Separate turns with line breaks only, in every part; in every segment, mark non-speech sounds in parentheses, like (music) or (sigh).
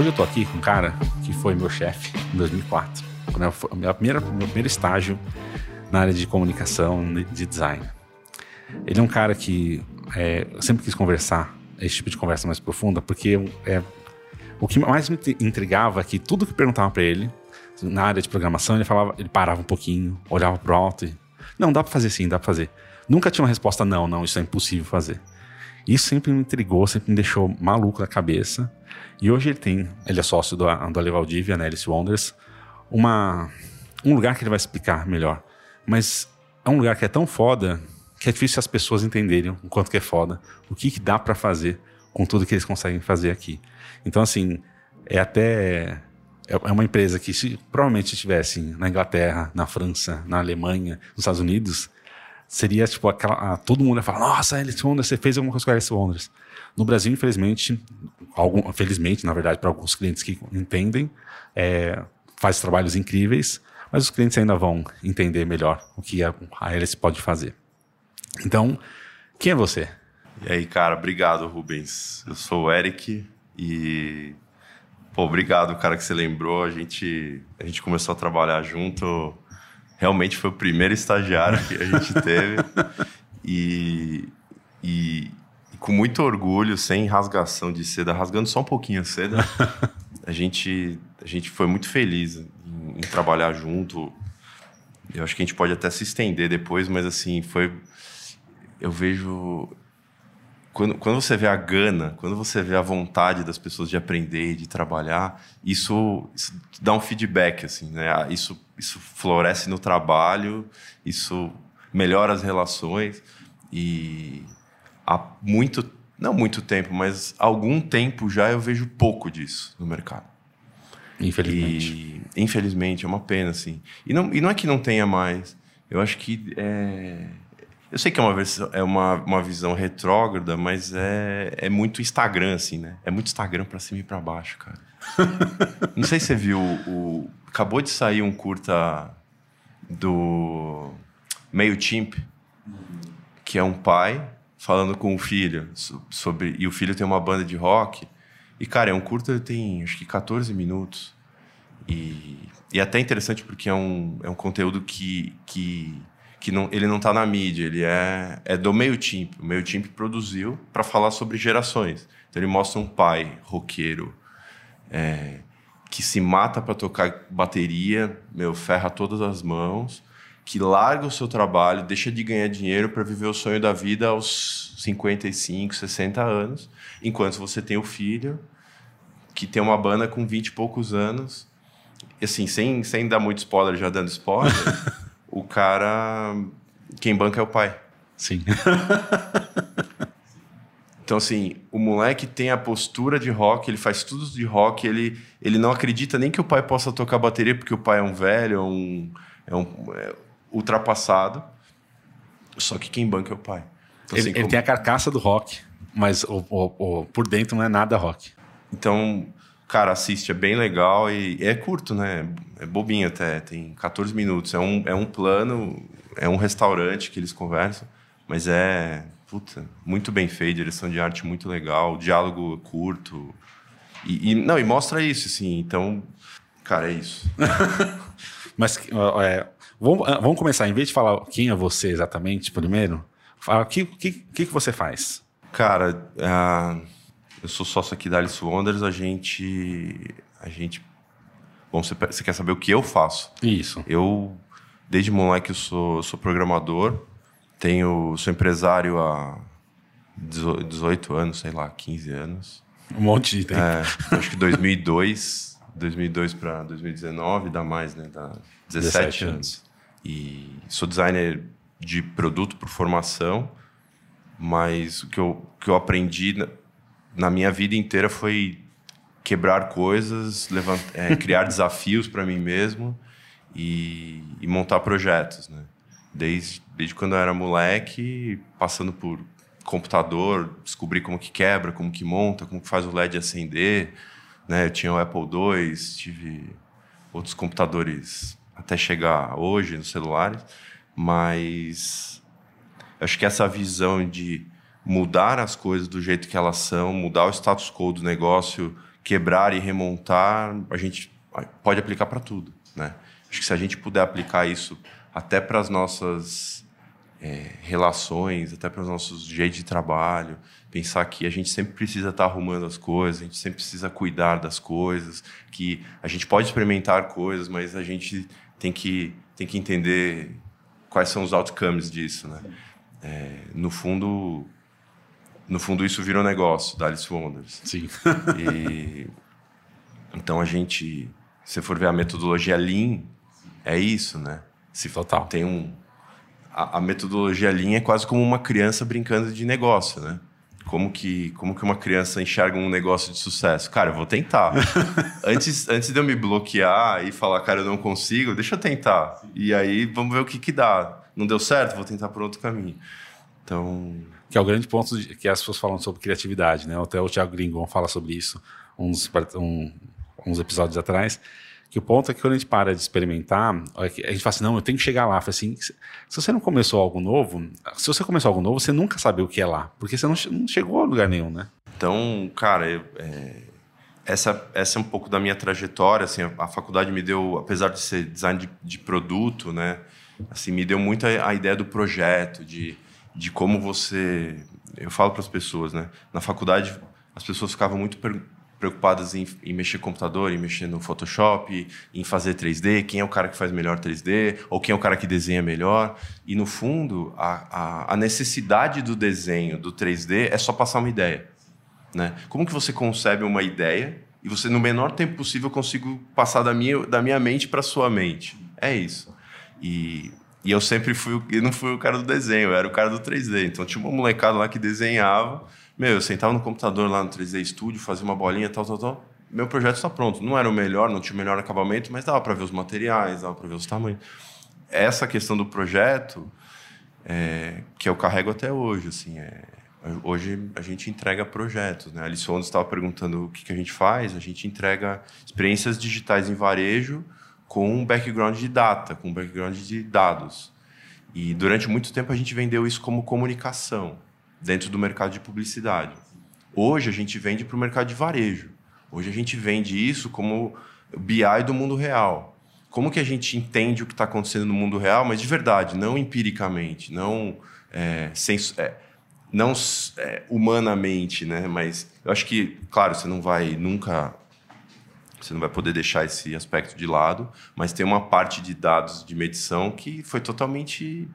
Hoje eu tô aqui com um cara que foi meu chefe em 2004, quando foi minha primeira, meu primeiro estágio na área de comunicação, de design. Ele é um cara que é, eu sempre quis conversar, esse tipo de conversa mais profunda, porque é, o que mais me intrigava é que tudo que perguntava para ele, na área de programação, ele falava, ele parava um pouquinho, olhava pro alto e. Não, dá pra fazer sim, dá pra fazer. Nunca tinha uma resposta, não, não, isso é impossível fazer. Isso sempre me intrigou, sempre me deixou maluco da cabeça. E hoje ele tem, ele é sócio do, do Ale Valdivia, né, Alice Wonders, uma, um lugar que ele vai explicar melhor. Mas é um lugar que é tão foda que é difícil as pessoas entenderem o quanto que é foda, o que, que dá para fazer com tudo que eles conseguem fazer aqui. Então, assim, é até é, é uma empresa que se provavelmente estivesse na Inglaterra, na França, na Alemanha, nos Estados Unidos, seria tipo aquela. Todo mundo ia falar: Nossa, Alice Wonders, você fez alguma coisa com Alice Wonders. No Brasil, infelizmente, algum, felizmente, na verdade, para alguns clientes que entendem, é, faz trabalhos incríveis, mas os clientes ainda vão entender melhor o que a, a Alice pode fazer. Então, quem é você?
E aí, cara, obrigado, Rubens. Eu sou o Eric e Pô, obrigado, cara, que você lembrou. A gente, a gente começou a trabalhar junto. Realmente foi o primeiro estagiário que a gente teve. (laughs) e, e, com muito orgulho, sem rasgação de seda, rasgando só um pouquinho a seda, (laughs) a gente, a gente foi muito feliz em, em trabalhar junto. Eu acho que a gente pode até se estender depois, mas assim, foi. Eu vejo quando, quando você vê a gana, quando você vê a vontade das pessoas de aprender, de trabalhar, isso, isso dá um feedback, assim, né? Ah, isso, isso floresce no trabalho, isso melhora as relações e há muito, não muito tempo, mas algum tempo já eu vejo pouco disso no mercado.
Infelizmente.
E, infelizmente, é uma pena, assim. E não, e não é que não tenha mais. Eu acho que é, eu sei que é uma, versão, é uma, uma visão retrógrada, mas é, é muito Instagram, assim, né? É muito Instagram para cima e para baixo, cara. (laughs) Não sei se você viu o. Acabou de sair um curta do MailChimp, que é um pai falando com o filho sobre. E o filho tem uma banda de rock. E, cara, é um curta tem acho que 14 minutos. E, e é até interessante porque é um, é um conteúdo que, que que não, ele não está na mídia, ele é, é do MailChimp. O MailChimp produziu para falar sobre gerações. Então ele mostra um pai roqueiro é, que se mata para tocar bateria, meu, ferra todas as mãos, que larga o seu trabalho, deixa de ganhar dinheiro para viver o sonho da vida aos 55, 60 anos, enquanto você tem o filho que tem uma banda com 20 e poucos anos. E assim, sem, sem dar muito spoiler, já dando spoiler, (laughs) o cara. Quem banca é o pai.
Sim. (laughs)
Então, assim, o moleque tem a postura de rock, ele faz tudo de rock, ele, ele não acredita nem que o pai possa tocar bateria, porque o pai é um velho, é um, é um é ultrapassado. Só que quem banca é o pai.
Então, ele, assim, ele como... tem a carcaça do rock, mas o, o, o, por dentro não é nada rock.
Então, Cara, assiste, é bem legal e é curto, né? É bobinho até, tem 14 minutos. É um, é um plano, é um restaurante que eles conversam, mas é, puta, muito bem feito, direção de arte muito legal, diálogo curto. E, e não, e mostra isso, assim, então, cara, é isso. (laughs)
mas é, vamos, ah, vamos começar, em vez de falar quem é você exatamente primeiro, fala o que, que, que, você faz?
Cara, uh eu sou sócio aqui da Alice Wonders, a gente. A gente. Bom, você, você quer saber o que eu faço?
Isso.
Eu, desde moleque, eu sou, sou programador, tenho, sou empresário há 18 anos, sei lá, 15 anos.
Um monte de tempo.
É, acho que 2002, 2002 para 2019, dá mais, né? Dá 17, 17 anos. anos. E sou designer de produto por formação, mas o que eu, que eu aprendi na, na minha vida inteira foi quebrar coisas, levant, é, (laughs) criar desafios para mim mesmo e, e, montar projetos, né? Desde, desde quando eu era moleque, passando por computador, descobrir como que quebra, como que monta, como que faz o LED acender, né? Eu tinha o Apple II, tive outros computadores até chegar hoje nos celulares, mas acho que essa visão de mudar as coisas do jeito que elas são, mudar o status quo do negócio, quebrar e remontar, a gente pode aplicar para tudo, né? Acho que se a gente puder aplicar isso até para as nossas é, relações, até para os nossos jeitos de trabalho, pensar que a gente sempre precisa estar tá arrumando as coisas, a gente sempre precisa cuidar das coisas, que a gente pode experimentar coisas, mas a gente tem que, tem que entender quais são os outcomes disso, né? É, no fundo, no fundo isso virou negócio da Alice Wonders.
Sim.
E, então a gente, se for ver a metodologia Lean, é isso, né? Se
Total.
Tem um a, a metodologia Lean é quase como uma criança brincando de negócio, né? Como que, como que uma criança enxerga um negócio de sucesso? Cara, eu vou tentar. (laughs) antes, antes de eu me bloquear e falar, cara, eu não consigo, deixa eu tentar. E aí vamos ver o que, que dá. Não deu certo? Vou tentar por outro caminho. Então.
Que é o grande ponto de, que as pessoas falam sobre criatividade, né? Até o Thiago Gringon fala sobre isso uns, um, uns episódios atrás. Que o ponto é que quando a gente para de experimentar, a gente fala assim, não, eu tenho que chegar lá. Assim, se você não começou algo novo, se você começou algo novo, você nunca sabe o que é lá, porque você não, não chegou a lugar nenhum, né?
Então, cara, eu, é, essa, essa é um pouco da minha trajetória, assim, a, a faculdade me deu, apesar de ser design de, de produto, né, assim, me deu muito a, a, ideia do projeto, de, de como você, eu falo para as pessoas, né, na faculdade as pessoas ficavam muito preocupadas em, em, mexer no computador, em mexer no Photoshop, em fazer 3D, quem é o cara que faz melhor 3D, ou quem é o cara que desenha melhor. E, no fundo, a, a, a necessidade do desenho, do 3D, é só passar uma ideia. Né? Como que você concebe uma ideia e você, no menor tempo possível, consigo passar da minha, da minha mente para sua mente? É isso. E, e eu sempre fui, eu não fui o cara do desenho, eu era o cara do 3D. Então tinha uma molecada lá que desenhava meu, eu sentava no computador lá no 3D Studio, fazia uma bolinha, tal, tal, tal. Meu projeto está pronto. Não era o melhor, não tinha o melhor acabamento, mas dava para ver os materiais, dava para ver os tamanhos. Essa questão do projeto, é, que eu carrego até hoje, assim, é, hoje a gente entrega projetos, né? A estava perguntando o que, que a gente faz, a gente entrega experiências digitais em varejo com um background de data, com um background de dados. E durante muito tempo a gente vendeu isso como comunicação dentro do mercado de publicidade. Hoje a gente vende para o mercado de varejo. Hoje a gente vende isso como BI do mundo real. Como que a gente entende o que está acontecendo no mundo real, mas de verdade, não empiricamente, não é, é, não é, humanamente, né? Mas eu acho que, claro, você não vai nunca, você não vai poder deixar esse aspecto de lado, mas tem uma parte de dados de medição que foi totalmente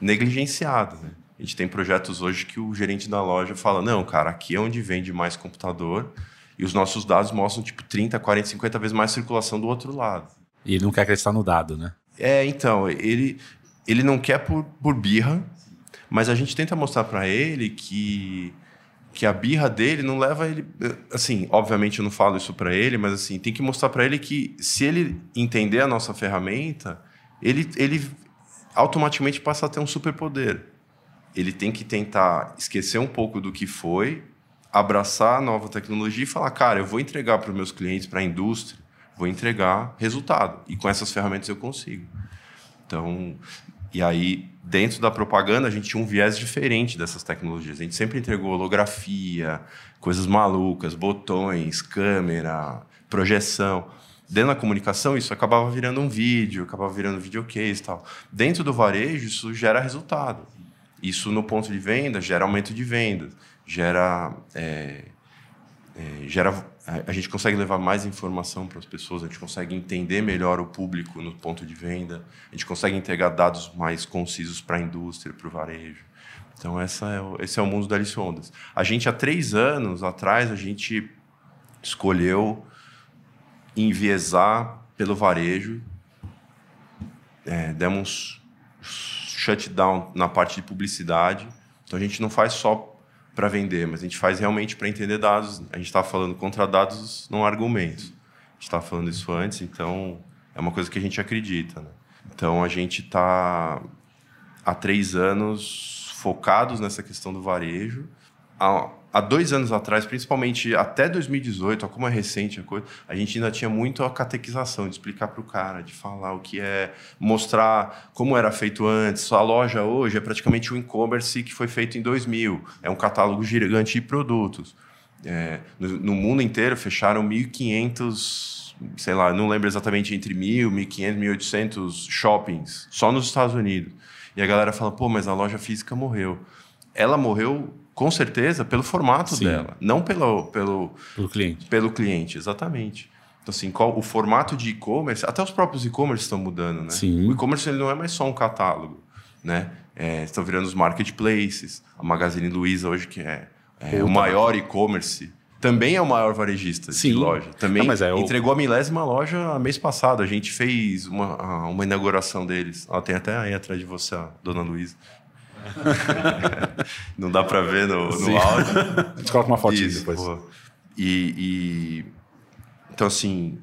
negligenciada. Né? A gente tem projetos hoje que o gerente da loja fala: não, cara, aqui é onde vende mais computador e os nossos dados mostram tipo 30, 40, 50 vezes mais circulação do outro lado.
E ele não quer acreditar no dado, né?
É, então, ele, ele não quer por, por birra, mas a gente tenta mostrar para ele que que a birra dele não leva ele assim obviamente eu não falo isso para ele mas assim tem que mostrar para ele que se ele entender a nossa ferramenta ele ele automaticamente passa a ter um superpoder ele tem que tentar esquecer um pouco do que foi, abraçar a nova tecnologia e falar, cara, eu vou entregar para os meus clientes, para a indústria, vou entregar resultado. E com essas ferramentas eu consigo. Então, e aí, dentro da propaganda, a gente tinha um viés diferente dessas tecnologias. A gente sempre entregou holografia, coisas malucas, botões, câmera, projeção. Dentro da comunicação, isso acabava virando um vídeo, acabava virando videocase e tal. Dentro do varejo, isso gera resultado. Isso no ponto de venda gera aumento de vendas, gera, é, é, gera a gente consegue levar mais informação para as pessoas, a gente consegue entender melhor o público no ponto de venda, a gente consegue entregar dados mais concisos para a indústria, para o varejo. Então essa é esse é o mundo da Alice Ondas. A gente há três anos atrás a gente escolheu enviesar pelo varejo, é, demos shutdown na parte de publicidade. Então a gente não faz só para vender, mas a gente faz realmente para entender dados. A gente estava falando contra dados, não argumentos. A gente estava falando isso antes, então é uma coisa que a gente acredita. Né? Então a gente está há três anos focados nessa questão do varejo. Há dois anos atrás, principalmente até 2018, como é recente a coisa, a gente ainda tinha muito a catequização, de explicar para o cara, de falar o que é, mostrar como era feito antes. A loja hoje é praticamente um e-commerce que foi feito em 2000. É um catálogo gigante de produtos. É, no, no, mundo inteiro fecharam 1.500, sei lá, não lembro exatamente, entre 1.000, 1.500, 1.800 shoppings, só nos Estados Unidos. E a galera fala, pô, mas a loja física morreu. Ela morreu com certeza pelo formato Sim. dela, não pelo, pelo,
pelo cliente.
Pelo cliente, exatamente. Então, assim, qual, o formato de e-commerce, até os próprios e-commerce estão mudando, né?
Sim.
O e-commerce ele não é mais só um catálogo, né? É, estão virando os marketplaces. A Magazine Luiza hoje, que é, é o maior e-commerce, também é o maior varejista Sim. de loja. Também não, é o... entregou a milésima loja mês passado. A gente fez uma, uma inauguração deles. Ó, tem até aí atrás de você a dona Luiza. (laughs) não dá para ver no, no áudio.
A gente coloca uma fotinha Isso, depois.
E, e, então assim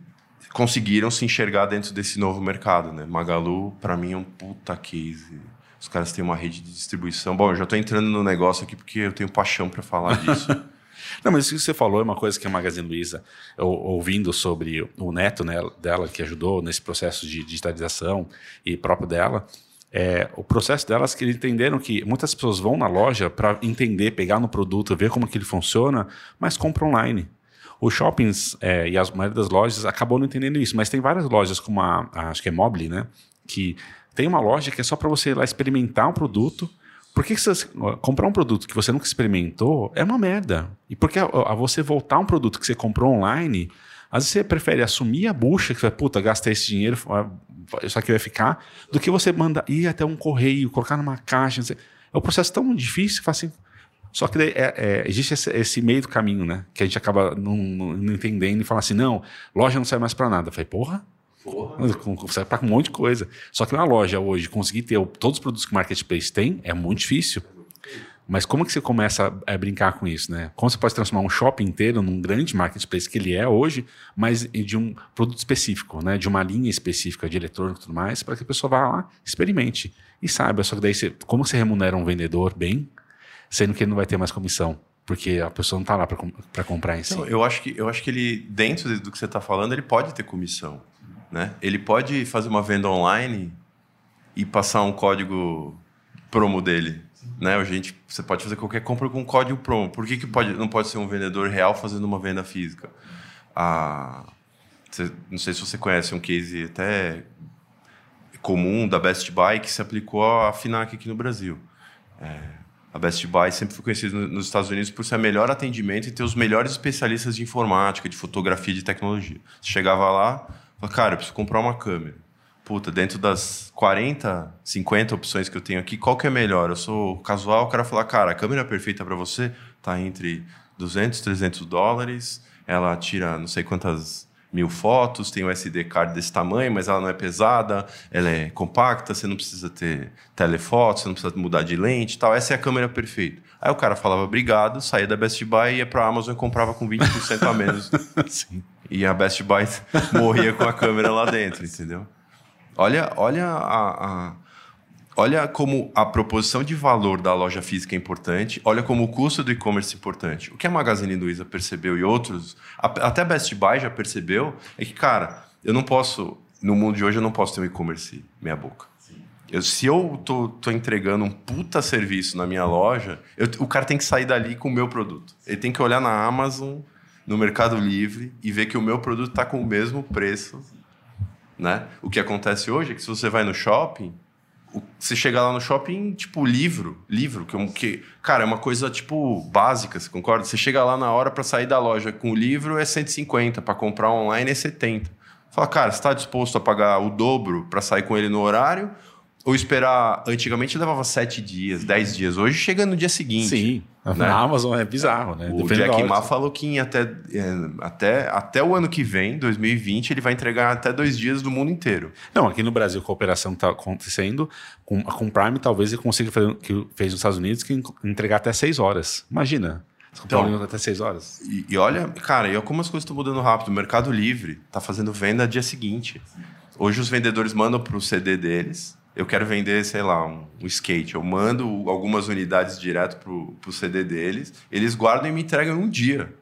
conseguiram se enxergar dentro desse novo mercado, né? Magalu para mim é um puta case. Os caras têm uma rede de distribuição. Bom, eu já estou entrando no negócio aqui porque eu tenho paixão para falar disso. (laughs)
Não, mas isso que você falou é uma coisa que a Magazine Luiza, ouvindo sobre o neto né, dela, que ajudou nesse processo de digitalização e próprio dela, é, o processo delas que eles entenderam que muitas pessoas vão na loja para entender, pegar no produto, ver como que ele funciona, mas compram online. Os shoppings é, e a maioria das lojas acabou não entendendo isso, mas tem várias lojas, como a, a acho que é Mobile, né? Que tem uma loja que é só para você ir lá experimentar um produto. Por que, que você comprar um produto que você nunca experimentou é uma merda. E porque a, a você voltar um produto que você comprou online, às vezes você prefere assumir a bucha, que vai, puta, gastei esse dinheiro, isso aqui vai ficar, do que você manda ir até um correio, colocar numa caixa. É um processo tão difícil que assim. Só que é, é, existe esse, esse, meio do caminho, né? Que a gente acaba não, não, não entendendo e fala assim: não, loja não serve mais para nada. Eu falei, porra. Serve para um monte de coisa. Só que uma loja hoje conseguir ter todos os produtos que o marketplace tem é muito difícil. Mas como que você começa a, brincar com isso, né? Como você pode transformar um shopping inteiro num grande marketplace que ele é hoje, mas de um produto específico, né? De uma linha específica de eletrônico e tudo mais, para que a pessoa vá lá, experimente e saiba. Só que daí, você, como você remunera um vendedor bem, sendo que ele não vai ter mais comissão? Porque a pessoa não está lá para comprar em si. Não,
eu, acho que, eu acho que ele, dentro do que você está falando, ele pode ter comissão. Né? Ele pode fazer uma venda online e passar um código promo dele né? A gente, você pode fazer qualquer compra com código promo. Por que, que pode, não pode ser um vendedor real fazendo uma venda física? Ah, você, não sei se você conhece um case até comum da Best Buy que se aplicou à FINAC aqui no Brasil. É, a Best Buy sempre foi conhecida nos Estados Unidos por ser o melhor atendimento e ter os melhores especialistas de informática, de fotografia, de tecnologia. Você chegava lá, falava, cara, eu preciso comprar uma câmera puta, dentro das 40, 50 opções que eu tenho aqui, qual que é melhor? Eu sou casual, o cara fala, cara, a câmera perfeita para você tá entre 200, 300 dólares, ela tira não sei quantas mil fotos, tem um SD card desse tamanho, mas ela não é pesada, ela é compacta, você não precisa ter telefoto, você não precisa mudar de lente e tal. Essa é a câmera perfeita. Aí o cara falava obrigado, saía da Best Buy, ia para a Amazon e comprava com 20% a menos. (laughs) Sim. E a Best Buy morria com a câmera lá dentro, entendeu? Olha, olha a, a, olha como a proposição de valor da loja física é importante, olha como o custo do e-commerce é importante. O que a Magazine Luiza percebeu e outros, até a Best Buy já percebeu, é que, cara, eu não posso, no mundo de hoje, eu não posso ter um e-commerce meia boca. Eu, se eu tô, tô, entregando um puta serviço na minha loja, eu, o cara tem que sair dali com o meu produto. Ele tem que olhar na Amazon, no Mercado Livre e ver que o meu produto está com o mesmo preço né? O que acontece hoje é que se você vai no shopping, você chega lá no shopping, tipo, livro, livro, que, que cara, é uma coisa, tipo, básica, você concorda? Você chega lá na hora para sair da loja com o livro é 150, para comprar online é 70. Fala, cara, você está disposto a pagar o dobro para sair com ele no horário? Ou esperar. Antigamente levava sete dias, dez dias. Hoje chega no dia seguinte.
Sim.
Né?
Na Amazon é bizarro, né?
O
Depende
Jack. Ma falou que em até, é, até, até o ano que vem, 2020, ele vai entregar até dois dias do mundo inteiro.
Não, aqui no Brasil, a cooperação está acontecendo. Com, com o Prime, talvez ele consiga fazer o que fez nos Estados Unidos, que entregar até seis horas. Imagina.
Então-
até seis horas.
E, e olha, cara, e olha como as coisas estão mudando rápido. O Mercado Livre está fazendo venda dia seguinte. Hoje os vendedores mandam para o CD deles. Eu quero vender, sei lá, um, um skate. Eu mando algumas unidades direto para o CD deles. Eles guardam e me entregam em um dia.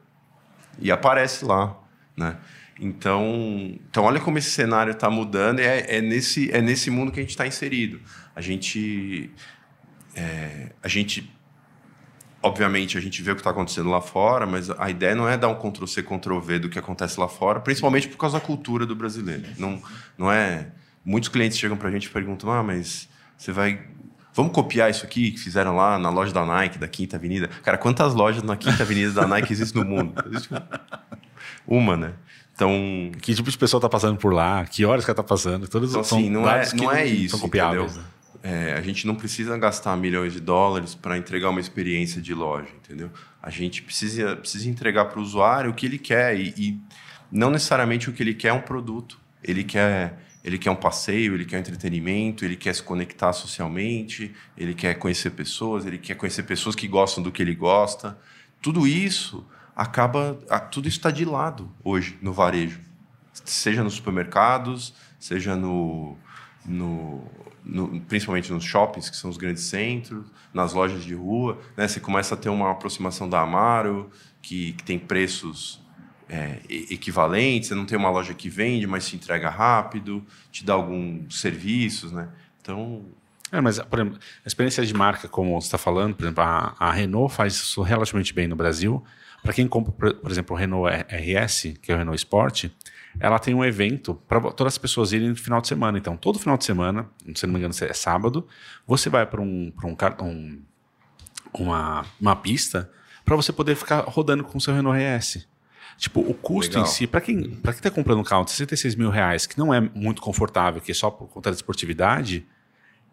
E aparece lá, né? Então, então olha como esse cenário está mudando. É, é, nesse, é nesse mundo que a gente está inserido. A gente, é, a gente obviamente a gente vê o que está acontecendo lá fora, mas a ideia não é dar um Ctrl C, Ctrl V do que acontece lá fora, principalmente por causa da cultura do brasileiro. Não, não é. Muitos clientes chegam para a gente e perguntam: ah, mas você vai. Vamos copiar isso aqui que fizeram lá na loja da Nike, da Quinta Avenida? Cara, quantas lojas na Quinta Avenida da Nike existem no mundo? Existe uma, né? Então,
Que tipo de pessoa está passando por lá? Que horas que ela está passando? Todos
Então,
são
assim, não é, não é isso.
São copiáveis. né?
É, a gente não precisa gastar milhões de dólares para entregar uma experiência de loja, entendeu? A gente precisa, precisa entregar para o usuário o que ele quer e, e não necessariamente o que ele quer é um produto. Ele quer, ele quer um passeio, ele quer um entretenimento, ele quer se conectar socialmente, ele quer conhecer pessoas, ele quer conhecer pessoas que gostam do que ele gosta. Tudo isso acaba, tudo isso está de lado hoje no varejo seja nos supermercados, seja no, no, no- principalmente nos shoppings, que são os grandes centros, nas lojas de rua, né? Você começa a ter uma aproximação da Amaro, que, que tem preços é, e- equivalentes, você não tem uma loja que vende, mas te entrega rápido, te dá alguns serviços, né? Então,
É, mas, exemplo, a experiência de marca, como você está falando, por exemplo, a, a Renault faz isso relativamente bem no Brasil. Para quem compra, por, por exemplo, o Renault RS, que é o Renault Sport, ela tem um evento para todas as pessoas irem no final de semana. Então, todo final de semana, se não me engano, é sábado, você vai para um, um, um- uma, uma pista para você poder ficar rodando com o seu Renault RS. Tipo, o custo
Legal.
em si, para quem, pra quem tá comprando um carro de 66 mil reais, que não é muito confortável, que é só por conta da esportividade,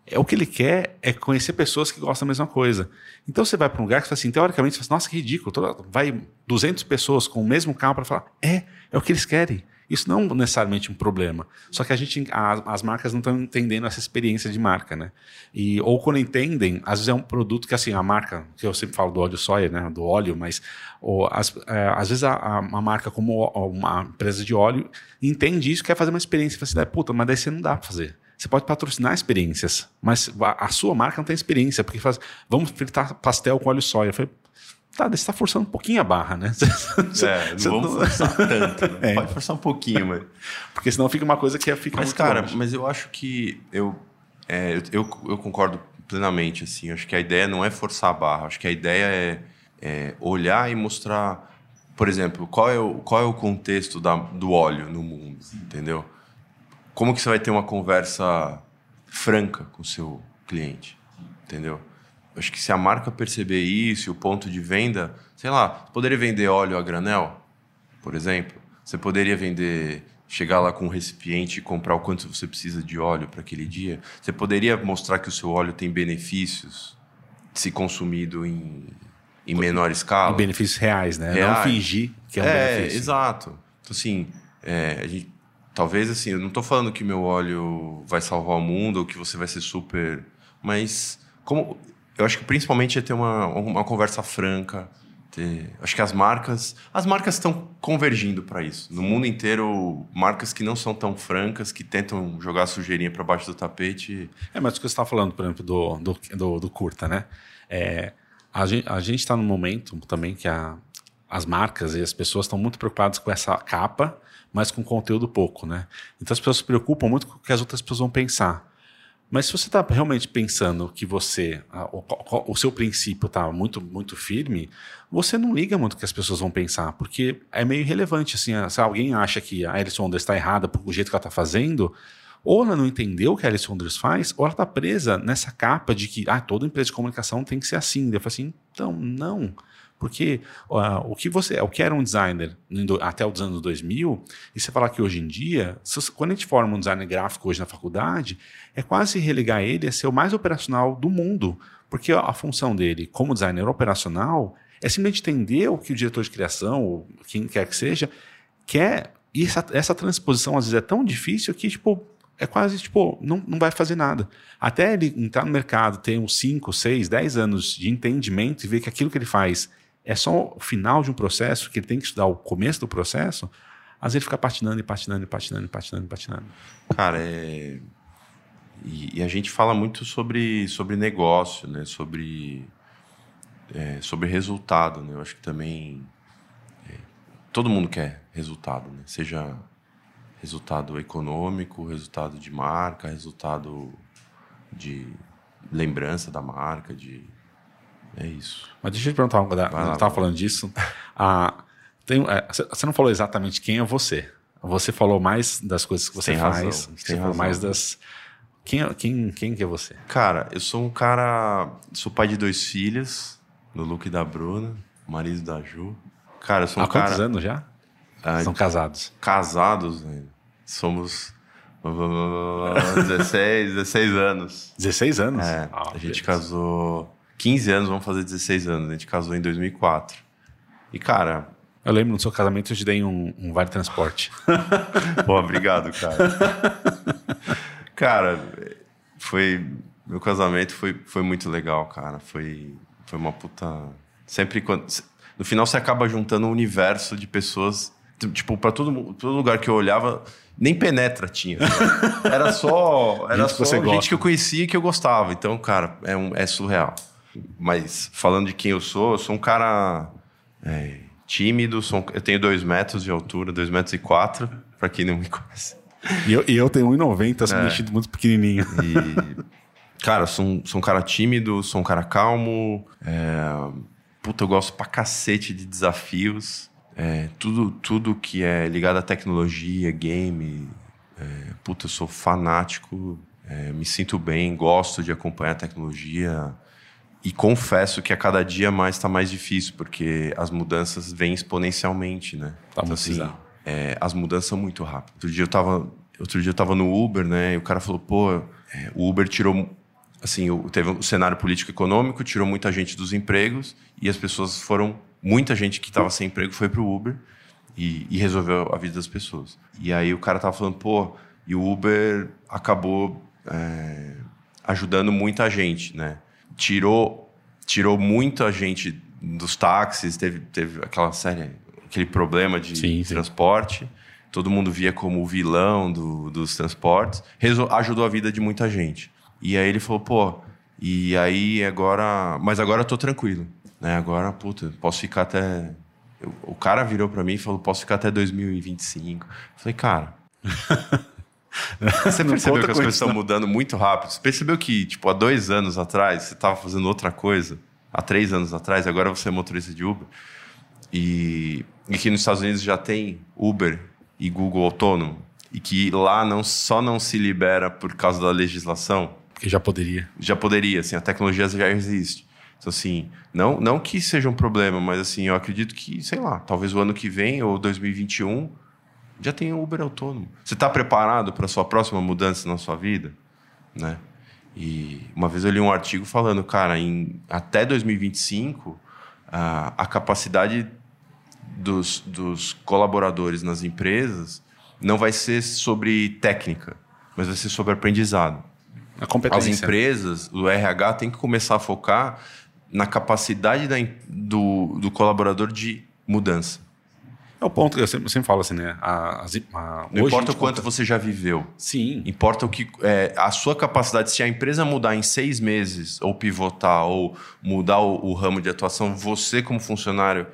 é o que ele quer é conhecer pessoas que gostam da mesma coisa. Então você vai para um lugar que você fala assim, teoricamente, você fala assim, nossa, que ridículo. Toda- vai 200 pessoas com o mesmo carro para falar, é, é o que eles querem. Isso não é necessariamente um problema. Só que a gente, as marcas não estão entendendo essa experiência de marca, né? E, ou quando entendem, às vezes é um produto que assim, a marca, que eu sempre falo do óleo soia, né? Do óleo, mas ou, as- é, às vezes a, a- uma marca como uma empresa de óleo entende isso, quer fazer uma experiência. Fala assim, puta, mas daí você não dá para fazer. Você pode patrocinar experiências, mas a, sua marca não tem experiência, porque faz, vamos fritar pastel com óleo soia. Eu falei, tá, você está forçando um pouquinho a barra, né? (laughs)
é, não
Você
vamos
não-
forçar tanto. né? (laughs)
É.
Pode forçar um pouquinho, mas...
Porque senão fica uma coisa que fica
Mas,
muito
cara,
longe.
mas eu acho que eu, é, eu, eu, concordo plenamente, assim. Acho que a ideia não é forçar a barra. Acho que a ideia é, é olhar e mostrar, por exemplo, qual é o, qual é o contexto da, do óleo no mundo, entendeu? Como que você vai ter uma conversa franca com o seu cliente, entendeu? Acho que se a marca perceber isso e o ponto de venda, sei lá, você poderia vender óleo a granel, por exemplo. Você poderia vender, chegar lá com um recipiente e comprar o quanto você precisa de óleo para aquele dia. Você poderia mostrar que o seu óleo tem benefícios se consumido em, em menor escala.
E benefícios reais, né? Não
Reais.
fingir que é um
é,
benefício.
exato. Então, assim, é, a gente, talvez assim, eu não estou falando que meu óleo vai salvar o mundo ou que você vai ser super. Mas, como. Eu acho que principalmente é ter uma, uma conversa franca. Acho que as marcas. As marcas estão convergindo para isso. No mundo inteiro, marcas que não são tão francas, que tentam jogar a sujeirinha para baixo do tapete.
É, mas o que você estava falando, por exemplo, do, do, do, do curta, né? É, a gente está num momento também que a, as marcas e as pessoas estão muito preocupadas com essa capa, mas com conteúdo pouco, né? Então as pessoas se preocupam muito com o que as outras pessoas vão pensar. Mas se você está realmente pensando que você, a- o, o- seu princípio está muito, muito firme, você não liga muito o que as pessoas vão pensar, porque é meio irrelevante. Assim, a- se alguém acha que a Alice Wonders está errada por o jeito que ela está fazendo, ou ela não entendeu o que a Alice Wonders faz, ou ela está presa nessa capa de que ah, toda empresa de comunicação tem que ser assim. Eu falo assim, então, não. Porque uh, o que você, o que era um designer até os anos 2000, e você falar que hoje em dia, quando a gente forma um designer gráfico hoje na faculdade, é quase religar ele a ser o mais operacional do mundo, porque a função dele como designer operacional é simplesmente entender o que o diretor de criação, ou quem quer que seja, quer. E essa, essa transposição às vezes é tão difícil que, tipo, é quase tipo, não, não vai fazer nada. Até ele entrar no mercado, ter uns 5, 6, 10 anos de entendimento e ver que aquilo que ele faz é só o final de um processo, que ele tem que estudar o começo do processo, às vezes ele fica patinando e patinando e patinando e patinando e patinando.
Cara, é... E, e, a gente fala muito sobre, sobre negócio, né? Sobre, é, sobre resultado, né? Eu acho que também é, todo mundo quer resultado, né? Seja resultado econômico, resultado de marca, resultado de lembrança da marca, de é isso.
Mas deixa eu te perguntar, eu estava falando disso, ah, tem, é, você não falou exatamente quem é você. Você falou mais das coisas que você tem faz. Razão, você falou razão. mais das quem, é, quem, quem que é você?
Cara, eu sou um cara. Sou pai de dois filhos, do Luke e da Bruna, marido da Ju. Cara, eu sou um
Há cara. quantos anos já? Ah, São casados.
Casados, velho. Somos 16, 16 anos.
16 anos?
É. Ah, a gente casou 15 anos, vamos fazer 16 anos. A gente casou em 2004. E, cara.
Eu lembro no seu casamento eu te dei um, um vale transporte. (laughs)
Pô, obrigado, cara. cara, foi. Meu casamento foi, foi muito legal, cara. Foi, foi uma puta. Sempre quando. No final você acaba juntando um universo de pessoas. Tipo, para todo, todo lugar que eu olhava, nem penetra tinha. Era só, era gente só gente gosta. que eu conhecia e que eu gostava. Então, cara, é, um, é surreal. Mas falando de quem eu sou, eu sou um cara é, tímido, sou, eu tenho dois metros de altura, dois metros e quatro, para quem não me (laughs) conhece.
E eu, e eu tenho 1,90, sou é. mexido muito pequenininho.
E, cara, sou um, sou um cara tímido, sou um cara calmo. É, puta, eu gosto pra cacete de desafios. É, tudo, tudo que é ligado à tecnologia, game. É, puta, eu sou fanático, é, me sinto bem, gosto de acompanhar a tecnologia. E confesso que a cada dia mais está mais difícil, porque as mudanças vêm exponencialmente, né?
Tá então, assim,
é, as mudanças são muito rápidas. Outro dia eu tava, outro dia eu tava no Uber, né? E o cara falou, pô, é, o Uber tirou assim, teve um cenário político econômico, tirou muita gente dos empregos e as pessoas foram muita gente que estava sem emprego foi para o Uber e, e, resolveu a vida das pessoas. E aí o cara tava falando, pô, e o Uber acabou é, ajudando muita gente, né? Tirou, tirou muita gente dos táxis, teve, teve aquela série, aquele problema de sim, transporte. Sim. Todo mundo via como o vilão do, dos transportes. Resol, ajudou a vida de muita gente. E aí ele falou, pô, e aí agora. Mas agora eu tô tranquilo. Né? Agora, puta, posso ficar até. O cara virou para mim e falou: posso ficar até 2025. Eu falei, cara. (laughs) Você (laughs) percebeu que as coisas estão mudando muito rápido? Você percebeu que, tipo, há dois anos atrás você estava fazendo outra coisa? Há três anos atrás, agora você é motorista de Uber. E, e que nos Estados Unidos já tem Uber e Google autônomo. E que lá não, só não se libera por causa da legislação.
Porque já poderia.
Já poderia, assim, a tecnologia já existe. Então, assim, não, não que seja um problema, mas assim, eu acredito que, sei lá, talvez o ano que vem ou 2021 já tenha Uber autônomo. Você está preparado para a sua próxima mudança na sua vida? Né? E uma vez eu li um artigo falando, cara, em até 2025, a, a capacidade dos, dos colaboradores nas empresas não vai ser sobre técnica, mas vai ser sobre aprendizado.
A competência.
As empresas, o RH tem que começar a focar na capacidade da, do, do colaborador de mudança.
É o ponto que eu sempre, sempre falo assim, né? A,
a, Não importa o quanto conta... você já viveu.
Sim.
Importa o que. É, a sua capacidade, se a empresa mudar em seis meses, ou pivotar, ou mudar o, o ramo de atuação, você, como funcionário,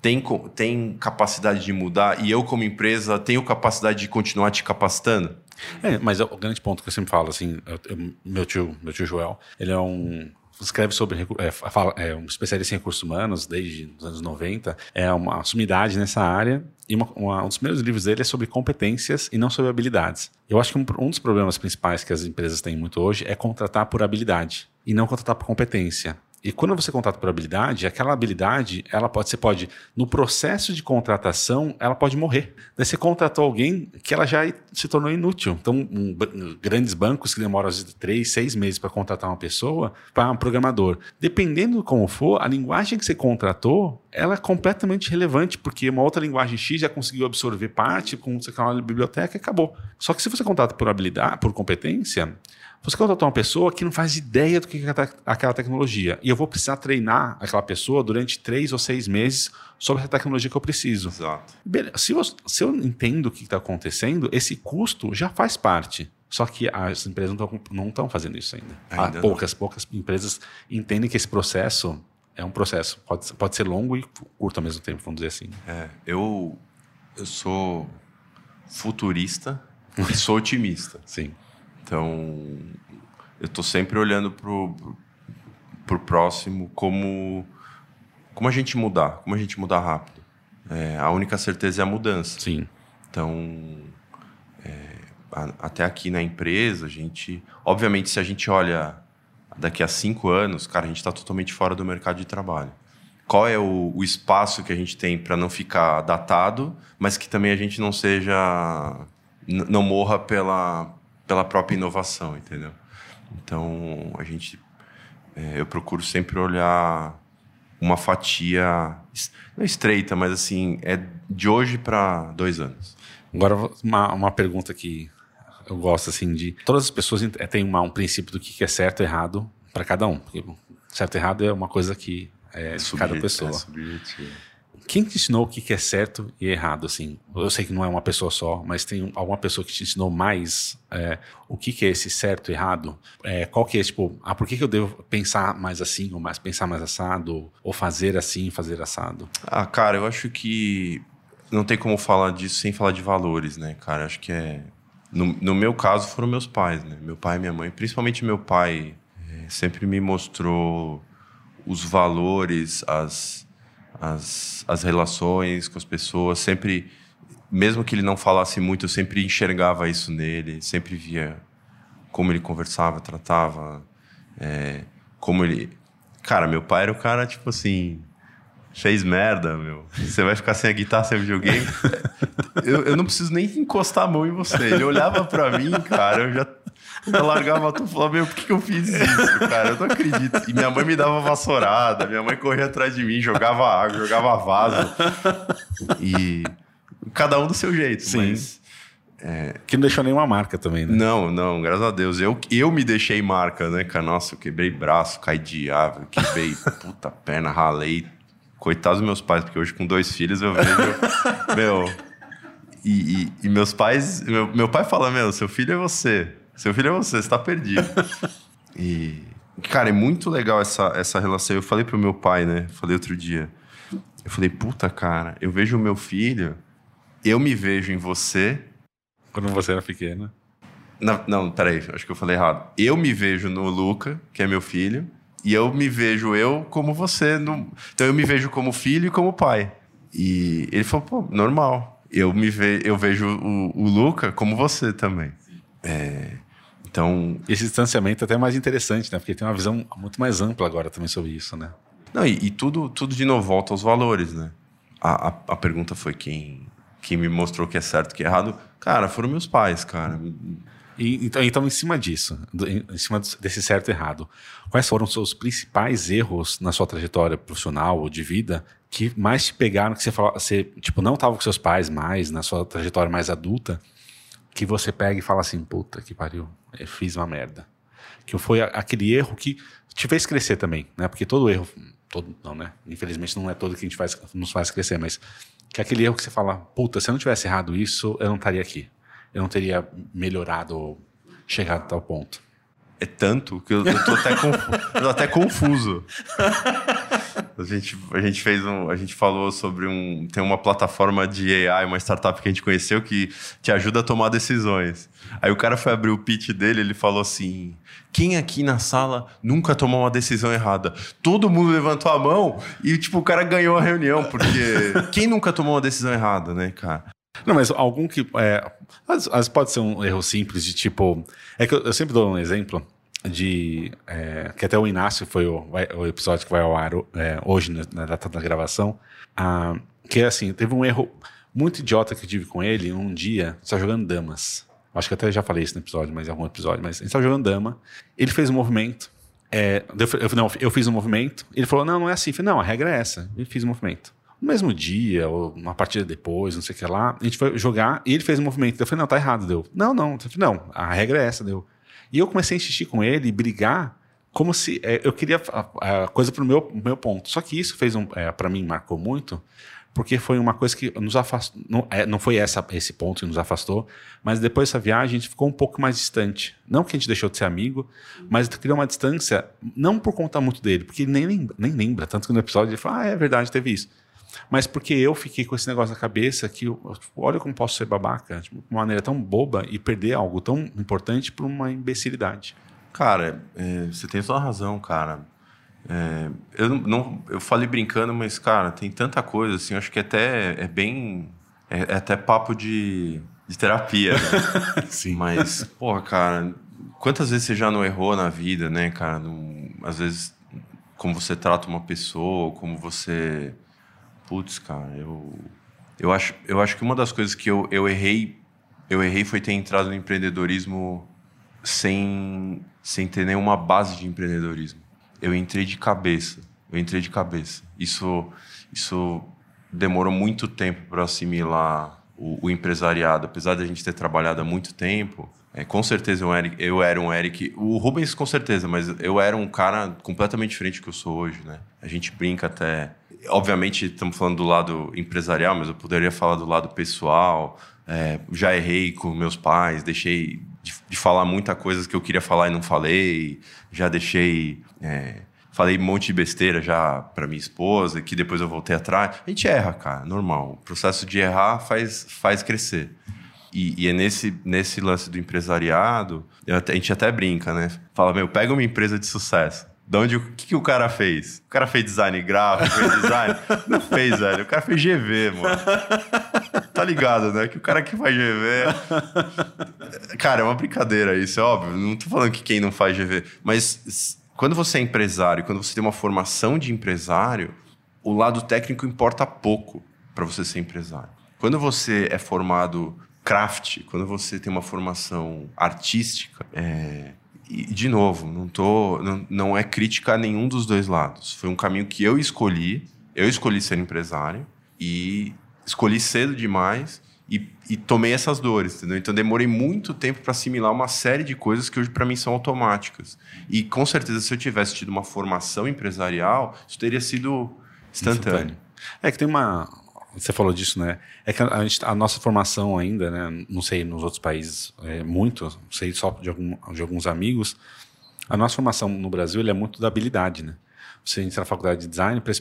tem, tem capacidade de mudar e eu, como empresa, tenho capacidade de continuar te capacitando?
É, mas o grande ponto que eu sempre falo, assim, eu, eu, meu tio, meu tio Joel, ele é um escreve sobre é, fala, é um especialista em recursos humanos desde os anos 90, é uma sumidade nessa área e uma, uma, um dos primeiros livros dele é sobre competências e não sobre habilidades. Eu acho que um, um, dos problemas principais que as empresas têm muito hoje é contratar por habilidade e não contratar por competência. E quando você contrata por habilidade, aquela habilidade, ela pode, você pode, no processo de contratação, ela pode morrer. Daí você contratou alguém que ela já se tornou inútil. Então, um, grandes bancos que demoram às vezes três, seis meses para contratar uma pessoa, para um programador. Dependendo de como for, a linguagem que você contratou, ela é completamente relevante, porque uma outra linguagem X já conseguiu absorver parte com na biblioteca e acabou. Só que se você contrata por habilidade, por competência, você contratou uma pessoa que não faz ideia do que é aquela tecnologia. E eu vou precisar treinar aquela pessoa durante três ou seis meses sobre essa tecnologia que eu preciso.
Exato.
Se eu, se eu entendo o que está acontecendo, esse custo já faz parte. Só que as empresas não estão fazendo isso ainda. ainda poucas, poucas empresas entendem que esse processo é um processo. Pode, pode ser longo e curto ao mesmo tempo, vamos dizer assim.
É, eu, eu sou futurista e sou otimista.
Sim.
Então, eu estou sempre olhando pro, pro próximo como como a gente mudar, como a gente mudar rápido. É, a única certeza é a mudança.
Sim.
Então, é, a, até aqui na empresa, a gente, obviamente, se a gente olha daqui a cinco anos, cara, a gente está totalmente fora do mercado de trabalho. Qual é o, o espaço que a gente tem para não ficar datado, mas que também a gente não seja, não morra pela pela própria inovação, entendeu? Então, a gente. É, eu procuro sempre olhar uma fatia, não estreita, mas assim, é de hoje para dois anos.
Agora, uma, uma pergunta que eu gosto assim de. Todas as pessoas têm uma, um princípio do que é certo e errado para cada um. Porque certo e errado é uma coisa que é, é de cada pessoa. É
subjetivo.
Quem te ensinou o que é certo e errado, assim? Eu sei que não é uma pessoa só, mas tem alguma pessoa que te ensinou mais é, o que, é esse certo e errado? É, qual que é, tipo, ah, por que, que eu devo pensar mais assim, ou mais pensar mais assado, ou fazer assim, fazer assado?
Ah, cara, eu acho que não tem como falar disso sem falar de valores, né, cara? Acho que é... No, no meu caso, foram meus pais, né? Meu pai e minha mãe. Principalmente meu pai é, sempre me mostrou os valores, as as, as relações com as pessoas, sempre, mesmo que ele não falasse muito, eu sempre enxergava isso nele, sempre via como ele conversava, tratava, é, como ele. Cara, meu pai era o cara, tipo assim, fez merda, meu. (laughs) Você vai ficar sem a guitarra, sem o videogame. (laughs) eu, eu não preciso nem encostar a mão em você. Ele olhava para mim, cara, eu já eu largava tudo e falava, meu, por que, que eu fiz isso, cara? Eu não acredito. E minha mãe me dava vassourada, minha mãe corria atrás de mim, jogava água, jogava vaso. E cada um do seu jeito,
Sim. mas... É... Que não deixou nenhuma marca também, né?
Não, não, graças a Deus. Eu, eu me deixei marca, né, cara? Nossa, eu quebrei braço, caí de árvore, quebrei (laughs) puta perna, ralei. Coitados dos meus pais, porque hoje com dois filhos eu vejo. meu. E, e, e meus pais. Meu, meu pai fala: Meu, seu filho é você. Seu filho é você, você tá perdido. (laughs) e, cara, é muito legal essa, essa relação. Eu falei pro meu pai, né? Falei outro dia. Eu falei, puta, cara, eu vejo o meu filho, eu me vejo em você.
Quando você era pequeno.
Não, não, peraí, acho que eu falei errado. Eu me vejo no Luca, que é meu filho, e eu me vejo eu como você. No... Então eu me vejo como filho e como pai. E ele falou, pô, normal. Eu, me ve... eu vejo o, o Luca como você também. É... Então.
Esse distanciamento é até mais interessante, né? Porque tem uma visão muito mais ampla agora também sobre isso, né?
Não, e, e tudo, tudo de novo volta aos valores, né? A, a, a, pergunta foi quem, quem me mostrou que é certo e que é errado. Cara, foram meus pais, cara.
E, então, então, em cima disso, em cima desse certo e errado, quais foram os seus principais erros na sua trajetória profissional ou de vida que mais te pegaram, que você, falou, você tipo, não estava com seus pais mais, na sua trajetória mais adulta, que você pega e fala assim, puta que pariu, eu fiz uma merda. Que foi aquele erro que te fez crescer também, né? Porque todo erro, todo não, né? Infelizmente não é todo que a gente faz, nos faz crescer, mas que é aquele erro que você fala, puta, se eu não tivesse errado isso, eu não estaria aqui. Eu não teria melhorado ou chegado a tal ponto.
É tanto que eu, eu tô até, confuso, (laughs) tô até confuso. (laughs) A gente, a gente fez um. A gente falou sobre um. Tem uma plataforma de AI, uma startup que a gente conheceu que te ajuda a tomar decisões. Aí o cara foi abrir o pitch dele, ele falou assim: quem aqui na sala nunca tomou uma decisão errada? Todo mundo levantou a mão e, tipo, o cara ganhou a reunião, porque (laughs) quem nunca tomou uma decisão errada, né, cara?
Não, mas algum que. É, às, às pode ser um erro simples de tipo. É que eu, eu sempre dou um exemplo de é, que até o Inácio foi o, o, episódio que vai ao ar é, hoje na data da gravação, ah, que assim teve um erro muito idiota que eu tive com ele um dia, só jogando damas. Acho que até já falei isso no episódio, mas em algum episódio, mas gente estava jogando dama. Ele fez um movimento. É, eu, não, eu fiz um movimento. Ele falou: não, não é assim. Eu falei, não, a regra é essa. Ele fez um movimento. No mesmo dia, ou uma partida depois, não sei o que lá, a gente foi jogar e ele fez um movimento. Eu falei, não, tá errado, deu. Não, não. Falei, não, a regra é essa, deu. E eu comecei a insistir com ele brigar como se é, eu queria a, a coisa pro meu, meu ponto. Só que isso fez um, é, para mim marcou muito, porque foi uma coisa que nos afastou. Não, é, não foi essa, esse ponto que nos afastou, mas depois dessa viagem a gente ficou um pouco mais distante. Não que a gente deixou de ser amigo, mas criou uma distância, não por conta muito dele, porque ele nem lembra, nem lembra. Tanto que no episódio ele fala: ah, é verdade, teve isso. Mas porque eu fiquei com esse negócio na cabeça que, olha como posso ser babaca, tipo, de uma maneira tão boba e perder algo tão importante por uma imbecilidade.
Cara, é, você tem toda a razão, cara. É, eu não, eu falei brincando, mas cara, tem tanta coisa assim. Acho que até é bem, é, é até papo de, de terapia. Né? (laughs)
Sim.
Mas, porra, cara, quantas vezes você já não errou na vida, né, cara? Não, às vezes, como você trata uma pessoa, como você, putz, cara, eu, eu acho, eu acho que uma das coisas que eu, eu errei, eu errei foi ter entrado no empreendedorismo sem, sem ter nenhuma base de empreendedorismo eu entrei de cabeça. Eu entrei de cabeça. Isso, isso demorou muito tempo para assimilar o, o, empresariado. Apesar de a gente ter trabalhado há muito tempo, é, com certeza eu era, eu era um Eric. O Rubens, com certeza, mas eu era um cara completamente diferente do que eu sou hoje. Né? A gente brinca até. Obviamente, estamos falando do lado empresarial, mas eu poderia falar do lado pessoal. É, já errei com meus pais, deixei de, de, falar muita coisa que eu queria falar e não falei. Já deixei. É, falei um monte de besteira já para minha esposa, que depois eu voltei atrás. A gente erra, cara, normal. O processo de errar faz, faz crescer. E, e é nesse, nesse lance do empresariado, a gente até brinca, né? Fala, meu, pega uma empresa de sucesso. De onde, o que, que o cara fez? O cara fez design gráfico, fez design? (laughs) Não fez, velho. O cara fez GV, mano. Tá ligado, né? Que o cara que faz GV. Cara, é uma brincadeira isso, é óbvio. Não tô falando que quem não faz GV. Mas quando você é empresário, quando você tem uma formação de empresário, o lado técnico importa pouco para você ser empresário. Quando você é formado craft, quando você tem uma formação artística, é, e, de novo, não, tô, não, não é crítica a nenhum dos dois lados. Foi um caminho que eu escolhi. Eu escolhi ser empresário e escolhi cedo demais e, e tomei essas dores, entendeu? Então demorei muito tempo para assimilar uma série de coisas que hoje para mim são automáticas. E com certeza se eu tivesse tido uma formação empresarial, isso teria sido instantâneo. instantâneo.
É que tem uma, você falou disso, né? É que a, gente, a, nossa formação ainda, né? Não sei nos outros países é, muito, sei só de, algum, de alguns amigos. A nossa formação no Brasil é muito da habilidade, né? Você entra na faculdade de design para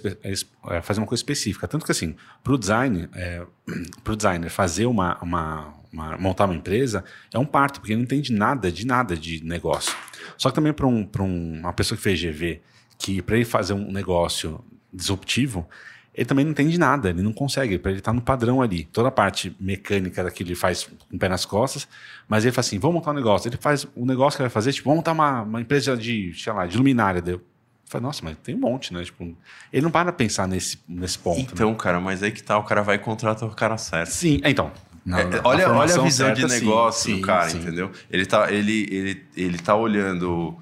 é, fazer uma coisa específica. Tanto que, assim, para o design, é, (clears throat) pro designer fazer uma, uma, uma, montar uma empresa é um parto, porque ele não entende nada de nada de negócio. Só que também para um, um, uma pessoa que fez GV, que para ele fazer um negócio disruptivo, ele também não entende nada, ele não consegue, ele estar tá no padrão ali. Toda a parte mecânica daquilo ele faz com o pé nas costas, mas ele fala assim: vamos montar um negócio. Ele faz o um negócio que ele vai fazer, tipo, vamos montar uma, uma empresa de, sei lá, de luminária. Deu. Fala, nossa, mas tem um monte, né? Tipo, ele não para pensar nesse, nesse ponto.
Então,
né?
cara, mas aí que tá, o cara vai contratar o cara certo.
Sim, então.
Na, é, olha, a olha a visão certa, de negócio sim, do cara, sim. entendeu? Ele tá, ele, ele, ele tá olhando.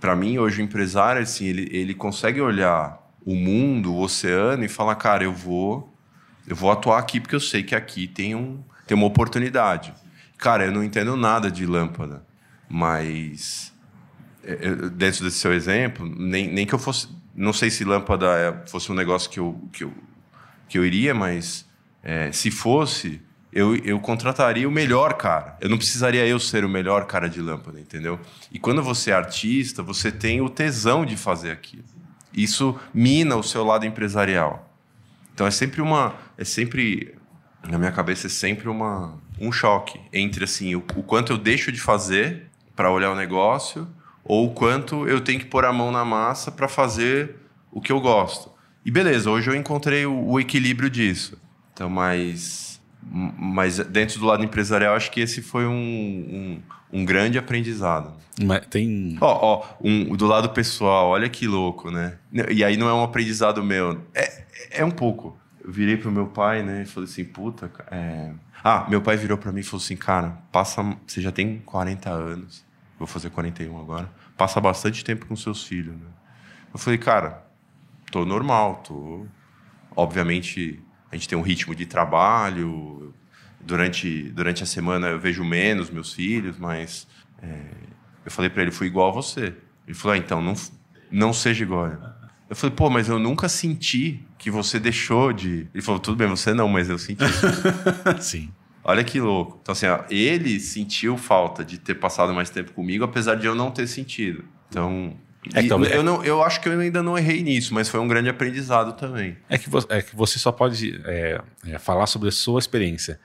Para mim, hoje, o empresário, assim, ele, ele consegue olhar o mundo, o oceano e falar, cara, eu vou, eu vou atuar aqui porque eu sei que aqui tem, um, tem uma oportunidade. Cara, eu não entendo nada de lâmpada, mas é, dentro desse seu exemplo, nem, nem que eu fosse, não sei se lâmpada é, fosse um negócio que eu, que eu, que eu iria, mas é, se fosse, eu, eu contrataria o melhor cara. Eu não precisaria eu ser o melhor cara de lâmpada, entendeu? E quando você é artista, você tem o tesão de fazer aquilo. Isso mina o seu lado empresarial. Então é sempre uma, é sempre na minha cabeça é sempre uma um choque entre assim o, o quanto eu deixo de fazer para olhar o negócio ou o quanto eu tenho que pôr a mão na massa para fazer o que eu gosto. E beleza, hoje eu encontrei o, o equilíbrio disso. Então, mas Mas dentro do lado empresarial, acho que esse foi um, um, um grande aprendizado.
Mas tem.
Ó, ó, um, do lado pessoal, olha que louco, né? E aí não é um aprendizado meu. É, é um pouco. Eu virei pro meu pai, né? E falei assim, puta. É... Ah, meu pai virou para mim e falou assim, cara, passa. Você já tem 40 anos. Vou fazer 41 agora. Passa bastante tempo com seus filhos, né? Eu falei, cara, tô normal, tô. Obviamente a gente tem um ritmo de trabalho. Durante, durante a semana eu vejo menos meus filhos, mas é, eu falei para ele, fui igual a você. Ele falou, ah, então, não, não seja igual. Eu falei, pô, mas eu nunca senti que você deixou de. Ele falou, tudo bem, você não, mas eu senti. (laughs)
Sim.
Olha que louco. Então, assim, ó, ele sentiu falta de ter passado mais tempo comigo, apesar de eu não ter sentido. Então, é que, eu, não, eu acho que eu ainda não errei nisso, mas foi um grande aprendizado também.
É que, você, é que você só pode é, é, falar sobre a sua experiência.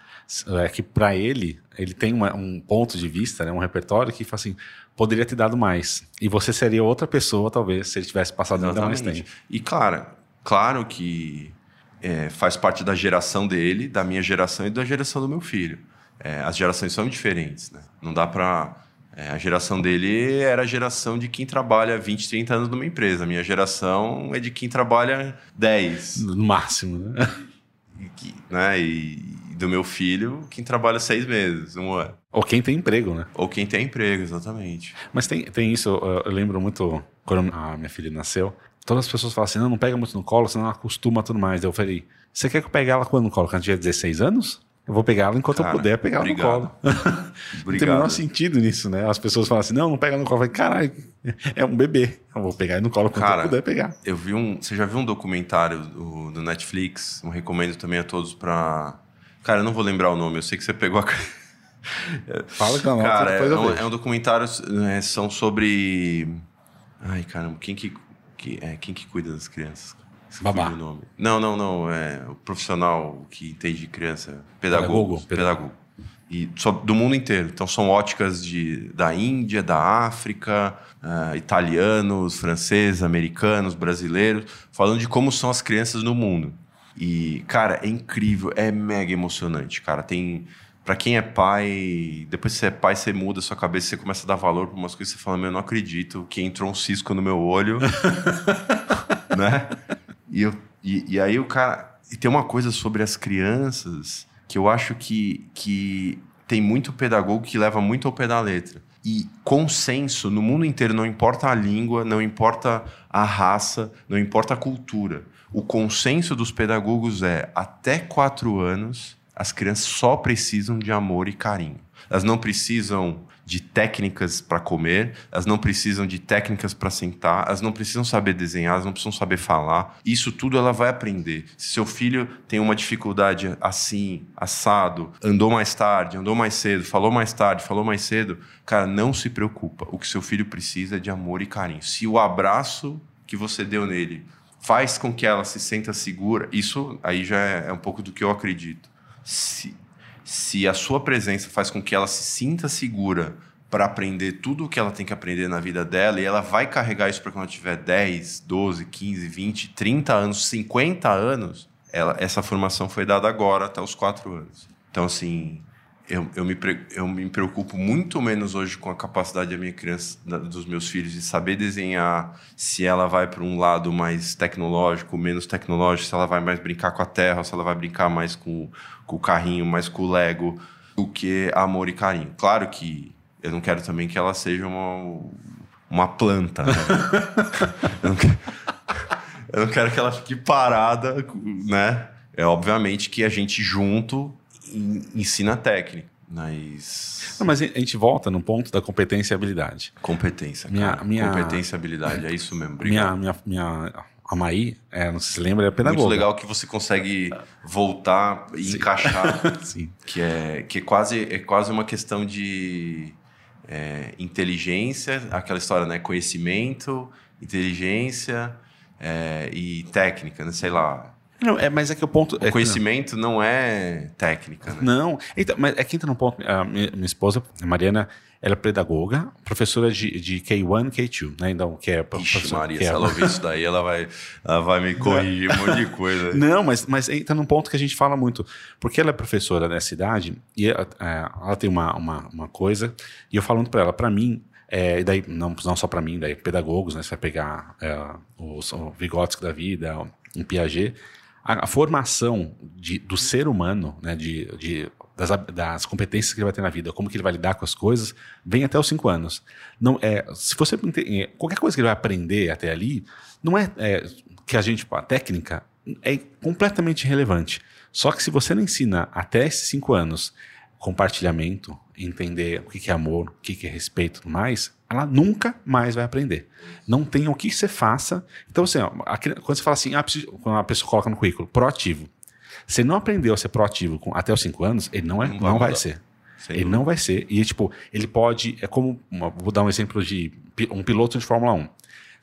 É que para ele, ele tem uma, um ponto de vista, né, um repertório que fala assim, poderia ter dado mais. E você seria outra pessoa, talvez, se ele tivesse passado Exatamente. ainda mais tempo.
E claro, claro que é, faz parte da geração dele, da minha geração e da geração do meu filho. É, as gerações são diferentes, né? Não dá para é, a geração dele era a geração de quem trabalha 20, 30 anos numa empresa. A minha geração é de quem trabalha 10.
No máximo, né?
E, né? e do meu filho, quem trabalha seis meses, um ano.
Ou quem tem emprego, né?
Ou quem tem emprego, exatamente.
Mas tem, tem isso, eu, lembro muito quando a minha filha nasceu. Todas as pessoas falam assim: não, não pega muito no colo, senão ela acostuma tudo mais. Eu falei: você quer que eu pegue ela quando no colo? Quando tiver 16 anos? Eu vou pegar ela enquanto Cara, eu puder pegar ela no colo. (laughs) não tem o menor sentido nisso, né? As pessoas falam assim, não, não pega no colo. Eu falei, caralho, é um bebê. Eu vou pegar no colo enquanto eu puder pegar.
Eu vi um. Você já viu um documentário do, do Netflix? Eu recomendo também a todos pra. Cara, eu não vou lembrar o nome, eu sei que você pegou a. (laughs)
Fala que não,
Cara, é, é, um, é um documentário, é, são sobre. Ai, caramba, quem que, que, é, quem que cuida das crianças?
Babá.
Nome. Não, não, não. É o profissional que entende de criança. Pedagogo. Pedagogo. pedagogo. E só, do mundo inteiro. Então são óticas de, da Índia, da África, uh, italianos, franceses, americanos, brasileiros, falando de como são as crianças no mundo. E, cara, é incrível, é mega emocionante, cara. Tem. Pra quem é pai, depois que você é pai, você muda a sua cabeça, você começa a dar valor pra umas coisas, você fala, meu, eu não acredito que entrou um cisco no meu olho, (laughs) né? E, eu, e, e aí o cara. E tem uma coisa sobre as crianças que eu acho que, que tem muito pedagogo que leva muito ao pé da letra. E consenso no mundo inteiro, não importa a língua, não importa a raça, não importa a cultura. O consenso dos pedagogos é: até quatro anos, as crianças só precisam de amor e carinho. Elas não precisam de técnicas para comer, elas não precisam de técnicas para sentar, elas não precisam saber desenhar, elas não precisam saber falar. Isso tudo ela vai aprender. Se seu filho tem uma dificuldade assim, assado, andou mais tarde, andou mais cedo, falou mais tarde, falou mais cedo, cara, não se preocupa. O que seu filho precisa é de amor e carinho. Se o abraço que você deu nele faz com que ela se sinta segura, isso aí já é, é um pouco do que eu acredito. Se se a sua presença faz com que ela se sinta segura para aprender tudo o que ela tem que aprender na vida dela e ela vai carregar isso para quando ela tiver 10, 12, 15, 20, 30 anos, 50 anos, ela, essa formação foi dada agora, até os 4 anos. Então, assim, eu, eu, me, eu me preocupo muito menos hoje com a capacidade da minha criança, da, dos meus filhos, de saber desenhar, se ela vai para um lado mais tecnológico, menos tecnológico, se ela vai mais brincar com a terra, se ela vai brincar mais com, com o carrinho, mais com o Lego, do que amor e carinho. Claro que eu não quero também que ela seja uma, uma planta, né? (laughs) eu, não quero, eu não quero que ela fique parada, né? É obviamente que a gente junto ensina técnica. Mas...
Não, mas a gente volta no ponto da competência e habilidade.
Competência, minha, minha... Competência e habilidade, é isso mesmo. Obrigado.
Minha, minha, minha, a Maí, é, não se lembra, é pedagoga.
Muito legal que você consegue voltar e Sim. encaixar. (laughs) Sim. Que, é, que é, quase, é quase uma questão de é, inteligência, aquela história, né? Conhecimento, inteligência é, e técnica, né? sei lá
Não, é, mas é que o ponto.
O
é
conhecimento não é técnica, né?
Não, então, mas é que entra no ponto. A minha, minha esposa, a Mariana, ela é pedagoga, professora de, de K1, K2, né? Então, que é
Ixi, Maria, que é... se ela ouvir isso daí, ela vai, ela vai me corrigir um monte de coisa.
Não, mas, mas entra num ponto que a gente fala muito. Porque ela é professora nessa idade e ela, é, ela tem uma, uma, uma coisa, e eu falando para ela, para mim, é, e daí, não, não só para mim, daí pedagogos, né? Você vai pegar é, os, o Vygotsky da vida, um Piaget. A, a formação de, do ser humano, né? De, de das, das, competências que ele vai ter na vida, como que ele vai lidar com as coisas, vem até os cinco anos. Não é, se você é, qualquer coisa que ele vai aprender até ali, não é, é que a gente a técnica é completamente irrelevante. Só que se você não ensina até esses cinco anos compartilhamento, entender o que é amor, o que é respeito, tudo mais, ela nunca mais vai aprender. Não tem o que você faça. Então, assim, ó, quando você fala assim, ah, quando a pessoa coloca no currículo, proativo. Se não aprendeu a ser proativo com, até os 5 anos, ele não, é, não, não vai ser. Ele não vai ser. E, tipo, ele pode. É como. Vou dar um exemplo de um piloto de Fórmula 1.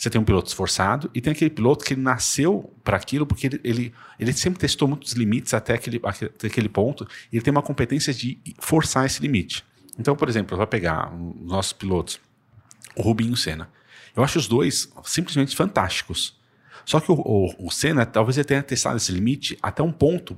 Você tem um piloto esforçado e tem aquele piloto que ele nasceu para aquilo porque ele, ele, ele, sempre testou muitos limites até aquele, até aquele ponto. E ele tem uma competência de forçar esse limite. Então, por exemplo, vai pegar os nossos pilotos, o Rubinho e o Senna. Eu acho os dois simplesmente fantásticos. Só que o, o, o Senna, talvez ele tenha testado esse limite até um ponto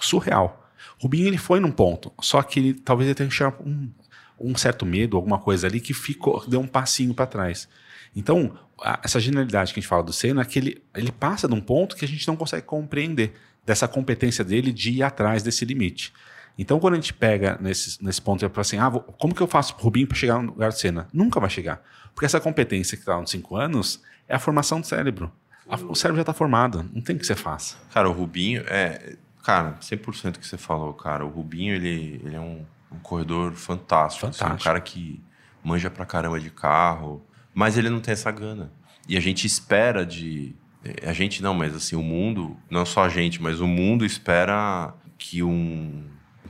surreal. O Rubinho ele foi num ponto, só que ele, talvez ele tenha um, um certo medo, alguma coisa ali que ficou, deu um passinho para trás. Então, a, essa genialidade que a gente fala do Senna é que ele, ele passa de um ponto que a gente não consegue compreender dessa competência dele de ir atrás desse limite. Então, quando a gente pega nesse, nesse ponto e fala assim, ah, vou, como que eu faço o Rubinho para chegar no lugar do Senna? Nunca vai chegar. Porque essa competência que está nos 5 anos é a formação do cérebro. O cérebro já está formado, não tem o que você faça.
Cara, o Rubinho é. Cara, 100% que você falou, cara. O Rubinho, ele, ele é um, um corredor fantástico. fantástico. Assim, um cara que manja pra caramba de carro, mas ele não tem essa gana. E a gente espera de. A gente não, mas assim, o mundo, não só a gente, mas o mundo espera que um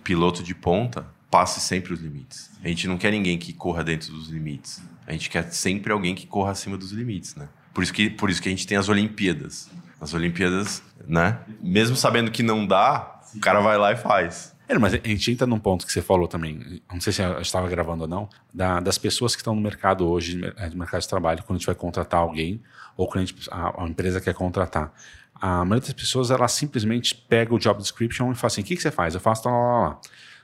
piloto de ponta passe sempre os limites. A gente não quer ninguém que corra dentro dos limites. A gente quer sempre alguém que corra acima dos limites, né? Por isso que, por isso que a gente tem as Olimpíadas. As Olimpíadas, né? Mesmo sabendo que não dá, o cara vai lá e faz.
É, mas a gente entra num ponto que você falou também, não sei se eu estava gravando ou não, da, das pessoas que estão no mercado hoje, no mercado de trabalho, quando a gente vai contratar alguém, ou quando a, gente, a, a empresa quer contratar. A maioria das pessoas, ela simplesmente pega o job description e fala assim, o que, que você faz? Eu faço lá, lá, lá.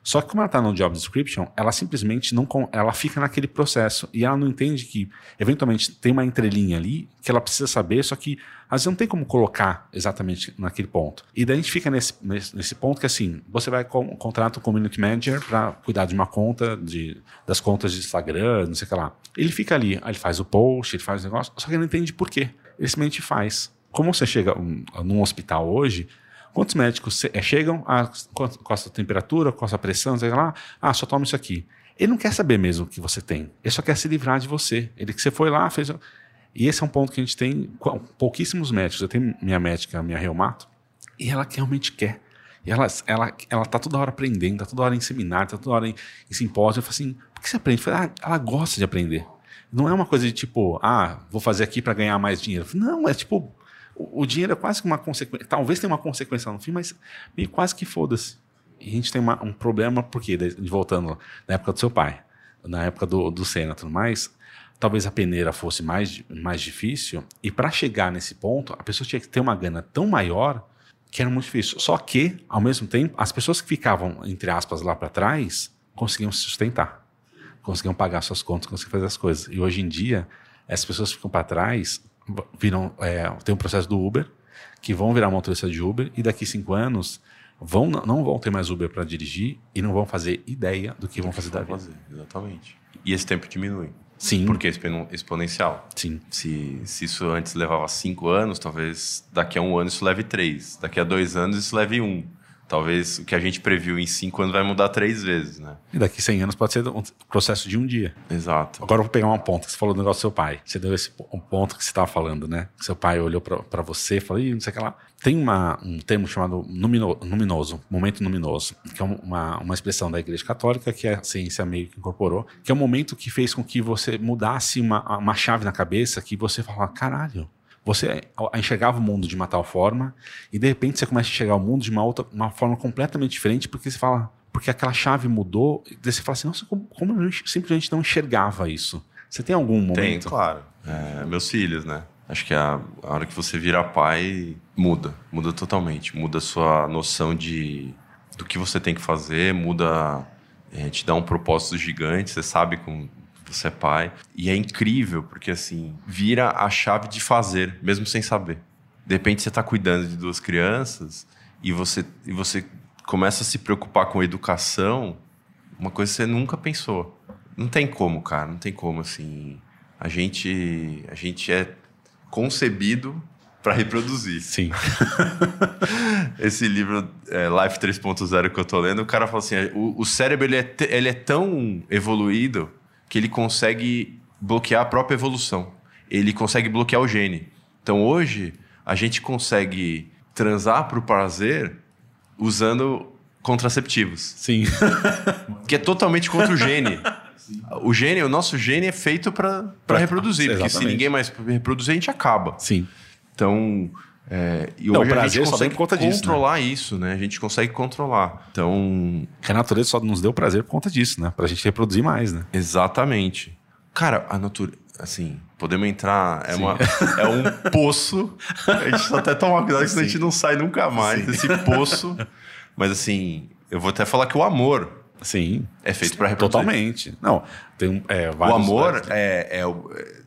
Só que como ela está no job description, ela simplesmente não ela fica naquele processo e ela não entende que eventualmente tem uma entrelinha ali que ela precisa saber, só que às vezes não tem como colocar exatamente naquele ponto. E daí a gente fica nesse, nesse, nesse ponto que assim, você vai com, contrata um community manager para cuidar de uma conta, de, das contas de Instagram, não sei o que lá. Ele fica ali, ele faz o post, ele faz o negócio, só que ele não entende por quê. Ele simplesmente faz. Como você chega um, num hospital hoje, Quantos médicos é, chegam, ah, com a sua temperatura, com a sua pressão, sei lá, ah, só toma isso aqui. Ele não quer saber mesmo o que você tem. Ele só quer se livrar de você. Ele que você foi lá, fez. E esse é um ponto que a gente tem pouquíssimos médicos. Eu tenho minha médica, minha reumato, e ela realmente quer. E ela, ela, ela tá toda hora aprendendo, tá toda hora em seminário, tá toda hora em, em simpósio. Eu falo assim, por que você aprende? Falo, ah, ela gosta de aprender. Não é uma coisa de tipo, ah, vou fazer aqui para ganhar mais dinheiro. Não, é tipo, o, dinheiro é quase que uma consequência. Talvez tenha uma consequência no fim, mas meio quase que foda-se. E a gente tem uma, um problema, porque, voltando na época do seu pai, na época do, do Senna e tudo mais, talvez a peneira fosse mais, mais difícil. E para chegar nesse ponto, a pessoa tinha que ter uma gana tão maior que era muito difícil. Só que, ao mesmo tempo, as pessoas que ficavam, entre aspas, lá para trás, conseguiam se sustentar. Conseguiam pagar suas contas, conseguiam fazer as coisas. E hoje em dia, essas pessoas que ficam para trás viram, é, tem um processo do Uber, que vão virar motorista de Uber e daqui cinco anos vão, não vão ter mais Uber para dirigir e não vão fazer ideia do que vão fazer da vida. Fazer,
exatamente. E esse tempo diminui.
Sim.
Porque é exponencial.
Sim.
Se, se isso antes levava cinco anos, talvez daqui a um ano isso leve três. Daqui a dois anos isso leve um. Talvez o que a gente previu em cinco anos vai mudar três vezes, né?
E daqui 100 anos pode ser um processo de um dia.
Exato.
Agora eu vou pegar uma ponta. Você falou do negócio do seu pai. Você deu esse um ponto que você estava falando, né? Seu pai olhou para você e falou, Ih, não sei o que lá. Tem uma, um termo chamado numino, luminoso, momento luminoso, que é uma, uma expressão da Igreja Católica que a ciência meio que incorporou, que é um momento que fez com que você mudasse uma, uma chave na cabeça que você falava, caralho, você enxergava o mundo de uma tal forma e de repente você começa a enxergar o mundo de uma outra, uma forma completamente diferente porque você fala, porque aquela chave mudou, e você fala assim, nossa, como, como eu simplesmente não enxergava isso? Você tem algum momento?
Tem, claro. É, meus filhos, né? Acho que a, a hora que você vira pai muda, muda totalmente, muda a sua noção de do que você tem que fazer, muda, é, te dá um propósito gigante, você sabe como você é pai. E é incrível, porque assim, vira a chave de fazer, mesmo sem saber. De repente você está cuidando de duas crianças e você, e você começa a se preocupar com educação, uma coisa que você nunca pensou. Não tem como, cara, não tem como, assim. A gente, a gente é concebido para reproduzir.
Sim. (laughs)
Esse livro, é, Life 3.0, que eu tô lendo, o cara fala assim: o, o cérebro ele é, ele é tão evoluído que ele consegue bloquear a própria evolução. Ele consegue bloquear o gene. Então hoje, a gente consegue transar para o prazer usando contraceptivos.
Sim. (laughs)
que é totalmente contra o gene. O gene, o nosso gene é feito para reproduzir, porque se ninguém mais reproduzir, a gente acaba.
Sim.
Então, é, e Não, hoje a gente consegue conta controlar disso, né? isso, né? A gente consegue controlar. Então.
Que a natureza só nos deu prazer por conta disso, né? Pra gente reproduzir mais, né?
Exatamente. Cara, a natureza. Assim, podemos entrar. É, uma, é um (laughs) poço. A gente só até tomar cuidado, senão a gente não sai nunca mais Sim. desse poço. Mas assim, eu vou até falar que o amor.
Sim.
É feito para reproduzir.
Totalmente. Não, tem é,
vários. O amor é, é, é,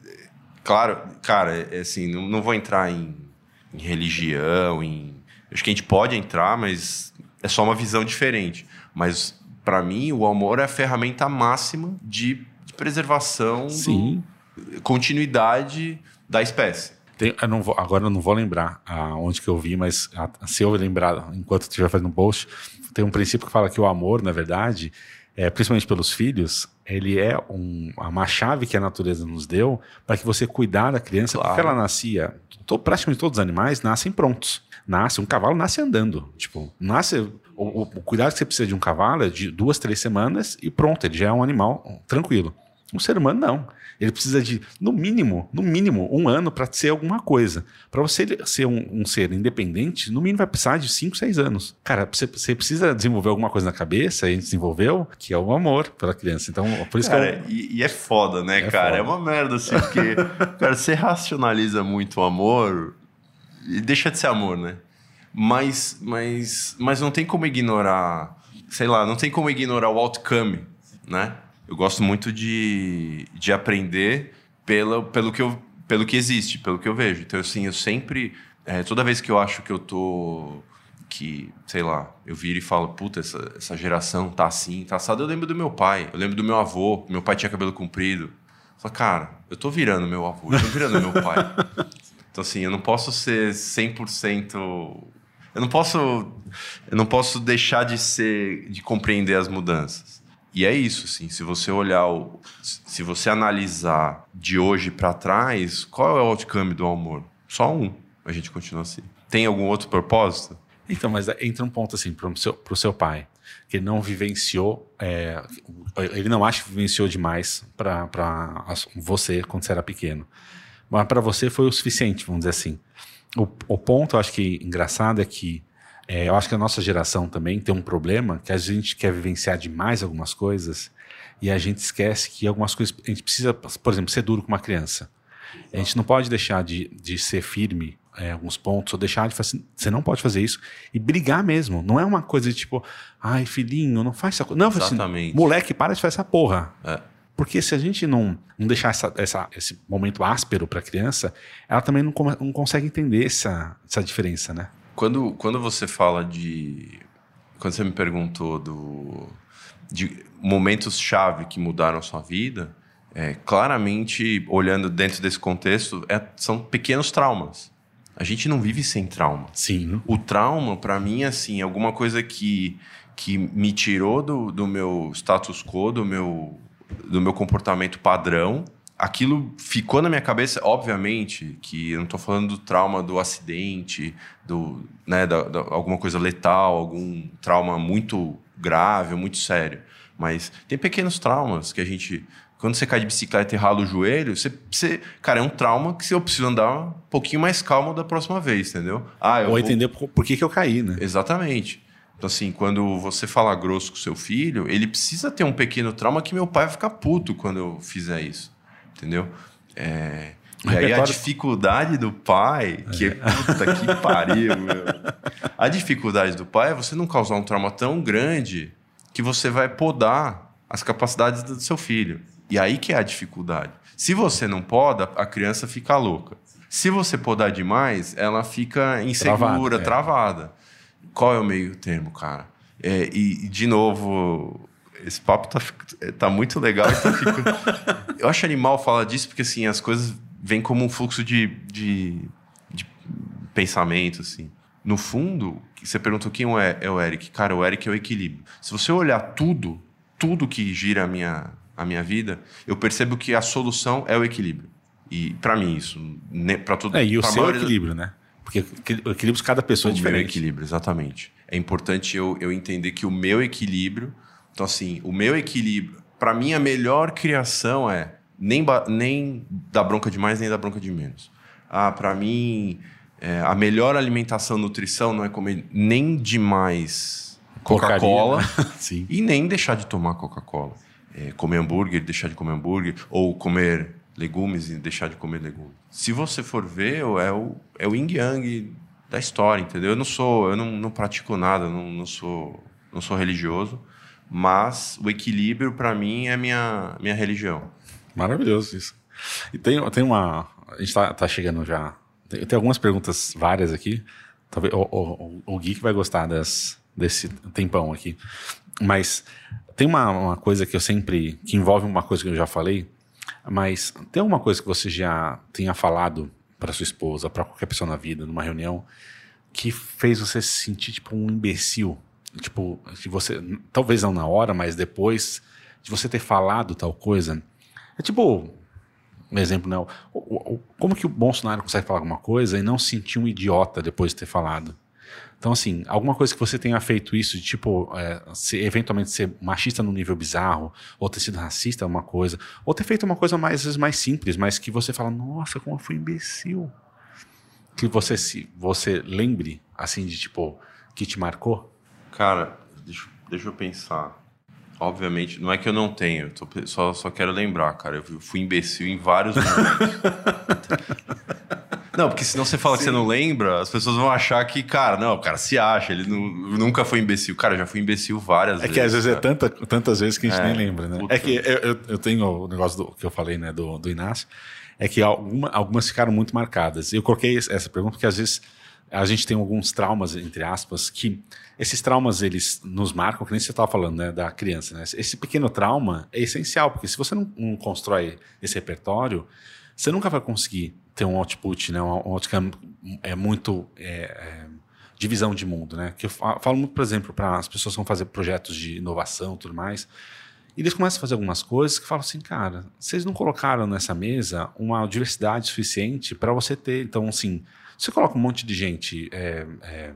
Claro, cara, é, assim, não, não vou entrar em em religião, em. Acho que a gente pode entrar, mas é só uma visão diferente. Mas, para mim, o amor é a ferramenta máxima de, de preservação,
Sim.
Do, continuidade da espécie.
Tem, eu não vou, agora eu não vou lembrar aonde que eu vi, mas a, se eu lembrar enquanto estiver fazendo um post, tem um princípio que fala que o amor, na verdade, é, principalmente pelos filhos, ele é um, uma chave que a natureza nos deu para que você cuidar da criança, claro. porque ela nascia to, praticamente todos os animais nascem prontos. Nasce, um cavalo nasce andando. Tipo, nasce. O, o, o, cuidado que você precisa de um cavalo é de duas, três semanas e pronto, ele já é um animal tranquilo. Um ser humano não. Ele precisa de, no mínimo, no mínimo, um ano para ser alguma coisa. Para você ser um, um, ser independente, no mínimo vai precisar de 5, 6 anos. Cara, você, você, precisa desenvolver alguma coisa na cabeça, a gente desenvolveu, que é o amor pela criança. Então, por isso
cara,
que
eu... e, e, é foda, né, é cara? Foda. É uma merda, assim, porque, (laughs) cara, você racionaliza muito o amor e deixa de ser amor, né? Mas, mas, mas não tem como ignorar, sei lá, não tem como ignorar o outcome, né? Eu gosto muito de, de aprender pelo, pelo, que eu, pelo que existe, pelo que eu vejo. Então, assim, eu sempre. É, toda vez que eu acho que eu tô. Que, sei lá, eu viro e falo, puta, essa, essa geração tá assim, tá assado. Eu lembro do meu pai, eu lembro do meu avô, meu pai tinha cabelo comprido. Eu falo, cara, eu tô virando meu avô, eu tô virando meu pai. (laughs) Então, assim, eu não posso ser 100%. Eu não posso, eu não posso deixar de ser, de compreender as mudanças. E é isso, assim, se você olhar, o, se você analisar de hoje para trás, qual é o outcome do amor? Só um. A gente continua assim. Tem algum outro propósito?
Então, mas entra um ponto assim para o seu, seu pai, que não vivenciou, é, ele não acha que vivenciou demais para você quando você era pequeno. Mas para você foi o suficiente, vamos dizer assim. O, o ponto, acho que engraçado é que é, eu acho que a nossa geração também tem um problema que a gente quer vivenciar demais algumas coisas e a gente esquece que algumas coisas a gente precisa, por exemplo, ser duro com uma criança. A gente não pode deixar de, de ser firme em alguns pontos, ou deixar de fazer. Você não pode fazer isso. E brigar mesmo. Não é uma coisa de tipo, ai, filhinho, não faz essa coisa. Não, assim, Exatamente. Assim, moleque, para de fazer essa porra. É. Porque se a gente não, não deixar essa, essa, esse momento áspero para a criança, ela também não, não consegue entender essa, essa diferença, né?
Quando, quando você fala de. Quando você me perguntou do, de momentos-chave que mudaram a sua vida, é, claramente, olhando dentro desse contexto, é, são pequenos traumas. A gente não vive sem trauma.
Sim.
O trauma, para mim, assim, é alguma coisa que, que me tirou do, do meu status quo, do meu, do meu comportamento padrão aquilo ficou na minha cabeça, obviamente, que eu não estou falando do trauma do acidente, do, né, da, da, alguma coisa letal, algum trauma muito grave, muito sério. Mas tem pequenos traumas que a gente Quando você cai de bicicleta e rala o joelho, você, você cara, é um trauma que eu preciso andar um pouquinho mais calmo da próxima vez, entendeu?
Ah, Ou vou... entender por, por que, que eu caí, né?
Exatamente. Então, assim, quando você fala grosso com seu filho, ele precisa ter um pequeno trauma que meu pai vai ficar puto quando eu fizer isso. Entendeu? É... E aí a dificuldade do pai, que é. puta que (laughs) pariu, meu. A dificuldade do pai é você não causar um trauma tão grande que você vai podar as capacidades do seu filho. E aí que é a dificuldade. Se você não poda, a criança fica louca. Se você podar demais, ela fica insegura, travada. É. travada. Qual é o meio termo, cara? É, e, de novo, esse papo tá, tá muito legal. Então (laughs) eu acho animal falar disso porque assim, as coisas vêm como um fluxo de, de, de pensamento. Assim. No fundo, você perguntou quem é, é o Eric. Cara, o Eric é o equilíbrio. Se você olhar tudo, tudo que gira a minha, a minha vida, eu percebo que a solução é o equilíbrio. E para mim, isso, para todo
É, e o seu equilíbrio, né? Porque o equilíbrio de cada pessoa
é
o é diferente.
O meu equilíbrio, exatamente. É importante eu, eu entender que o meu equilíbrio. Então, assim, o meu equilíbrio. Para mim, a melhor criação é nem, nem dar bronca de mais, nem dar bronca de menos. Ah, para mim, é, a melhor alimentação, nutrição não é comer nem demais Coca-Cola (laughs) e nem deixar de tomar Coca-Cola. É, comer hambúrguer, deixar de comer hambúrguer, ou comer legumes e deixar de comer legumes. Se você for ver, é o, é o yin yang da história, entendeu? Eu não sou, eu não, não pratico nada, não, não sou, não sou religioso, mas o equilíbrio para mim é minha minha religião.
Maravilhoso isso. E tem, tem uma, a gente está tá chegando já. Tem, tem, algumas perguntas várias aqui. Talvez o, o, o Gui que vai gostar das, desse tempão aqui. Mas tem uma, uma coisa que eu sempre que envolve uma coisa que eu já falei mas tem alguma coisa que você já tenha falado para sua esposa, para qualquer pessoa na vida, numa reunião, que fez você se sentir tipo um imbecil? Tipo, de você, talvez não na hora, mas depois de você ter falado tal coisa. É tipo, um exemplo, né? O, o, como que o Bolsonaro consegue falar alguma coisa e não se sentir um idiota depois de ter falado? Então, assim, alguma coisa que você tenha feito isso, de tipo, é, se, eventualmente ser machista no nível bizarro, ou ter sido racista, uma coisa, ou ter feito uma coisa mais, mais simples, mas que você fala, nossa, como eu fui imbecil. Que você se você lembre, assim, de tipo, que te marcou?
Cara, deixa, deixa eu pensar. Obviamente, não é que eu não tenho, eu tô, só, só quero lembrar, cara. Eu fui imbecil em vários momentos. (laughs) Não, porque senão você fala Sim. que você não lembra, as pessoas vão achar que, cara, não, o cara se acha, ele não, nunca foi imbecil. Cara, já fui imbecil várias
é
vezes.
É que às vezes é cara. é tanta, tantas vezes que a gente é, nem lembra, né? Puta. É que eu, eu, tenho o negócio do, que eu falei, né, do, do Inácio, é que alguma, algumas ficaram muito marcadas. Eu coloquei essa pergunta porque às vezes a gente tem alguns traumas, entre aspas, que esses traumas eles nos marcam, que nem você estava falando, né, da criança, né? Esse pequeno trauma é essencial, porque se você não, não constrói esse repertório, você nunca vai conseguir ter um output, né? Um outcome é muito é, é, divisão de mundo, né? Que eu falo muito, por exemplo, para as pessoas que vão fazer projetos de inovação, tudo mais. E eles começam a fazer algumas coisas que falam assim, cara, vocês não colocaram nessa mesa uma diversidade suficiente para você ter. Então, assim, você coloca um monte de gente é, é,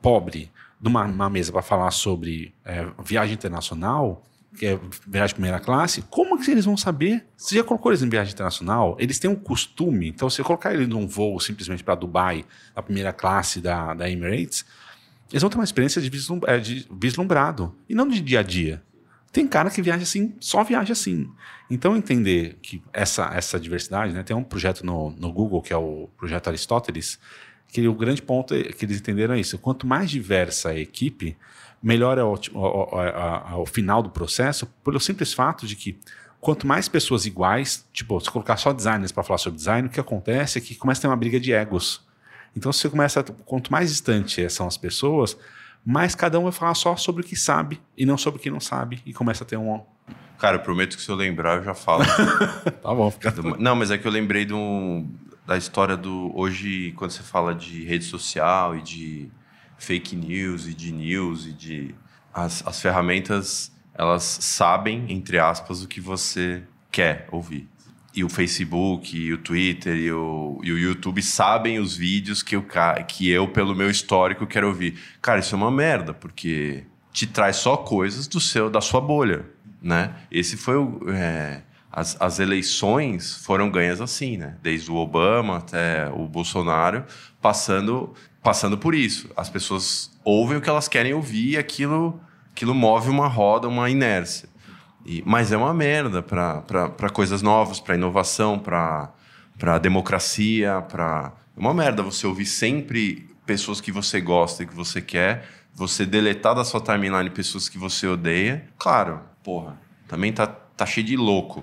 pobre numa mesa para falar sobre é, viagem internacional, que é viagem de primeira classe, como que eles vão saber? Você já colocou eles em viagem internacional? Eles têm um costume, então você colocar eles num voo simplesmente para Dubai, a primeira classe da, da Emirates, eles vão ter uma experiência de, vislum, é, de vislumbrado, e não de dia a dia. Tem cara que viaja assim, só viaja assim. Então, entender que essa, essa diversidade, né? Tem um projeto no, no Google, que é o projeto Aristóteles, que o grande ponto é que eles entenderam é isso. Quanto mais diversa a equipe, melhor é o, o, o, final do processo, pelo simples fato de que quanto mais pessoas iguais, tipo, se colocar só designers para falar sobre design, o que acontece é que começa a ter uma briga de egos. Então, você começa, quanto mais distante são as pessoas, mais cada um vai falar só sobre o que sabe e não sobre o que não sabe, e começa a ter um.
Cara, eu prometo que se eu lembrar, eu já falo. (laughs)
tá bom, fica.
Não, mas é que eu lembrei do, da história do. Hoje, quando você fala de rede social e de fake news e de news e de as, as ferramentas elas sabem entre aspas o que você quer ouvir e o Facebook, e o Twitter e o, e o YouTube sabem os vídeos que eu, que eu, pelo meu histórico, quero ouvir. Cara, isso é uma merda, porque te traz só coisas do seu da sua bolha, né? Esse foi o, é, as, as eleições foram ganhas assim, né? Desde o Obama até o Bolsonaro, passando, passando por isso. As pessoas ouvem o que elas querem ouvir e aquilo, aquilo move uma roda, uma inércia. E, mas é uma merda para coisas novas, para inovação, para democracia, para é uma merda você ouvir sempre pessoas que você gosta e que você quer, você deletar da sua timeline pessoas que você odeia. Claro, porra, também tá, tá cheio de louco.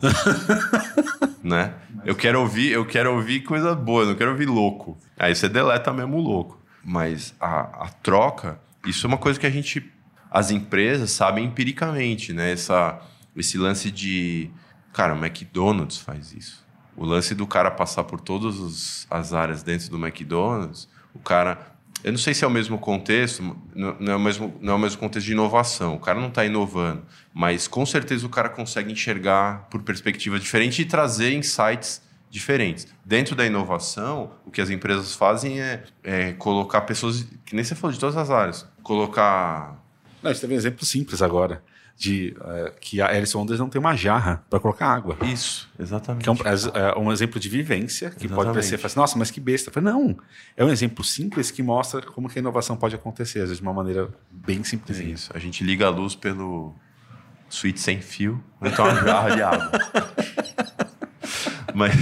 (laughs) né? Eu quero ouvir, eu quero ouvir coisa boa, não quero ouvir louco. Aí você deleta mesmo o louco. Mas a, a troca, isso é uma coisa que a gente as empresas sabem empiricamente, né? Essa, esse lance de. Cara, o McDonald's faz isso. O lance do cara passar por todas as áreas dentro do McDonald's, o cara. Eu não sei se é o mesmo contexto, não é o mesmo, não é o mesmo contexto de inovação. O cara não está inovando, mas com certeza o cara consegue enxergar por perspectiva diferente e trazer insights diferentes. Dentro da inovação, o que as empresas fazem é, é colocar pessoas, que nem você falou, de todas as áreas. Colocar.
Não, a gente teve um exemplo simples agora de uh, que a Alice Wonders não tem uma jarra para colocar água.
Isso, exatamente.
Que é um, é um exemplo de vivência que exatamente. pode parecer, assim, nossa, mas que besta. Falei, não, é um exemplo simples que mostra como que a inovação pode acontecer, às vezes de uma maneira bem simples.
É isso, a gente liga a luz pelo suíte sem fio, então uma jarra de água. (laughs) mas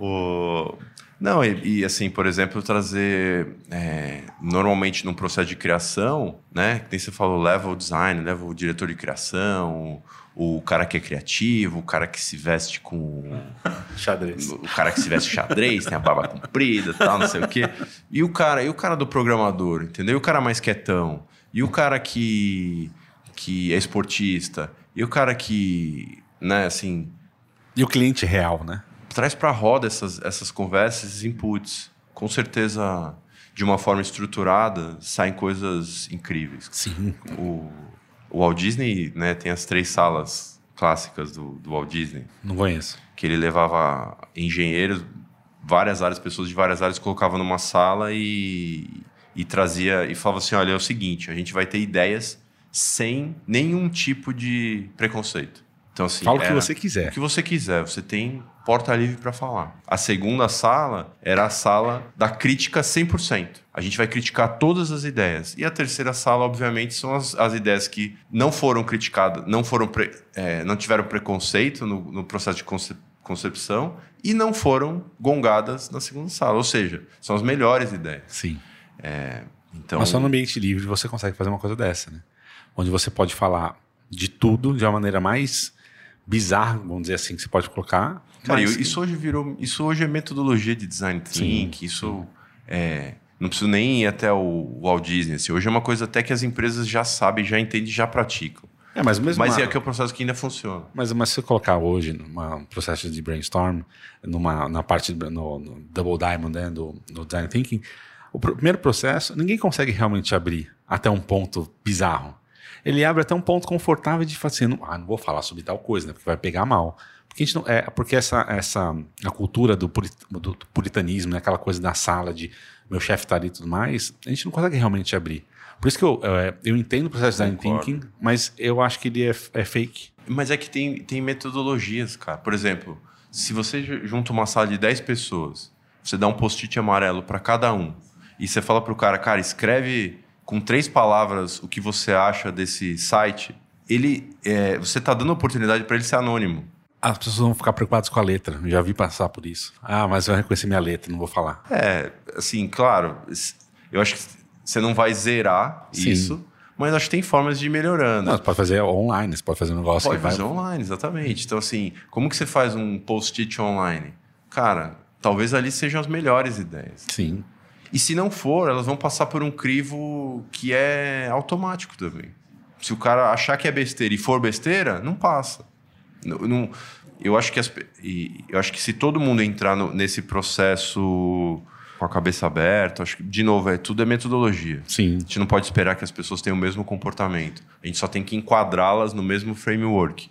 o não, e, e, assim, por exemplo, trazer. É, normalmente num processo de criação, né? Que nem você falou, leva o design, leva o diretor de criação, o, o cara que é criativo, o cara que se veste com. (laughs)
xadrez.
O cara que se veste xadrez, tem a barba comprida tal, não sei o quê. E o cara, e o cara do programador, entendeu? E o cara mais quietão. E o cara que, que é esportista. E o cara que, né, assim.
E o cliente real, né?
Traz para a roda essas, essas conversas, esses inputs. Com certeza, de uma forma estruturada, saem coisas incríveis.
Sim.
O, o Walt Disney né, tem as três salas clássicas do, do Walt Disney.
Não conheço.
Que ele levava engenheiros, várias áreas, pessoas de várias áreas, colocava numa sala e, e trazia e falava assim: olha, é o seguinte, a gente vai ter ideias sem nenhum tipo de preconceito. Então, assim,
Fala o que você quiser.
O que você quiser. Você tem porta livre para falar. A segunda sala era a sala da crítica 100%. A gente vai criticar todas as ideias. E a terceira sala, obviamente, são as, as ideias que não foram criticadas, não foram pre, é, não tiveram preconceito no, no processo de concep, concepção e não foram gongadas na segunda sala. Ou seja, são as melhores ideias.
Sim.
É, então...
Mas só no ambiente livre você consegue fazer uma coisa dessa, né? Onde você pode falar de tudo de uma maneira mais bizarro, vamos dizer assim, que você pode colocar.
Cara, mas... isso hoje virou. Isso hoje é metodologia de design thinking, sim, isso é. Não preciso nem ir até o Walt Disney. Assim, hoje é uma coisa até que as empresas já sabem, já entendem, já praticam.
É, mas mesmo
mas é que é o processo que ainda funciona.
Mas, mas se você colocar hoje num processo de brainstorm, numa, na parte no, no Double Diamond né, do, do Design Thinking, o pr primeiro processo, ninguém consegue realmente abrir até um ponto bizarro ele abre até um ponto confortável de falar assim, não, ah, não vou falar sobre tal coisa, né, porque vai pegar mal. Porque, a gente não, é, porque essa, essa a cultura do, purit, do puritanismo, né, aquela coisa da sala de meu chefe tá ali e tudo mais, a gente não consegue realmente abrir. Por isso que eu, é, eu entendo o processo de design thinking, mas eu acho que ele é, é fake.
Mas é que tem, tem metodologias, cara. Por exemplo, se você junta uma sala de 10 pessoas, você dá um post-it amarelo para cada um, e você fala pro cara, cara, escreve com três palavras o que você acha desse site, ele, é, você está dando oportunidade para ele ser anônimo.
As pessoas vão ficar preocupadas com a letra. Já vi passar por isso. Ah, mas eu reconheci minha letra, não vou falar.
É, assim, claro. Eu acho que você não vai zerar Sim. isso, mas acho que tem formas de ir melhorando.
Não, você pode fazer online, você pode fazer um negócio
pode
que
fazer
vai...
online, exatamente. Então, assim, como que você faz um post-it online? Cara, talvez ali sejam as melhores ideias.
Sim.
E se não for, elas vão passar por um crivo que é automático também. Se o cara achar que é besteira e for besteira, não passa. Não, não eu acho que as, eu acho que se todo mundo entrar no, nesse processo com a cabeça aberta, acho que de novo é tudo é metodologia.
Sim.
A gente não pode esperar que as pessoas tenham o mesmo comportamento. A gente só tem que enquadrá-las no mesmo framework,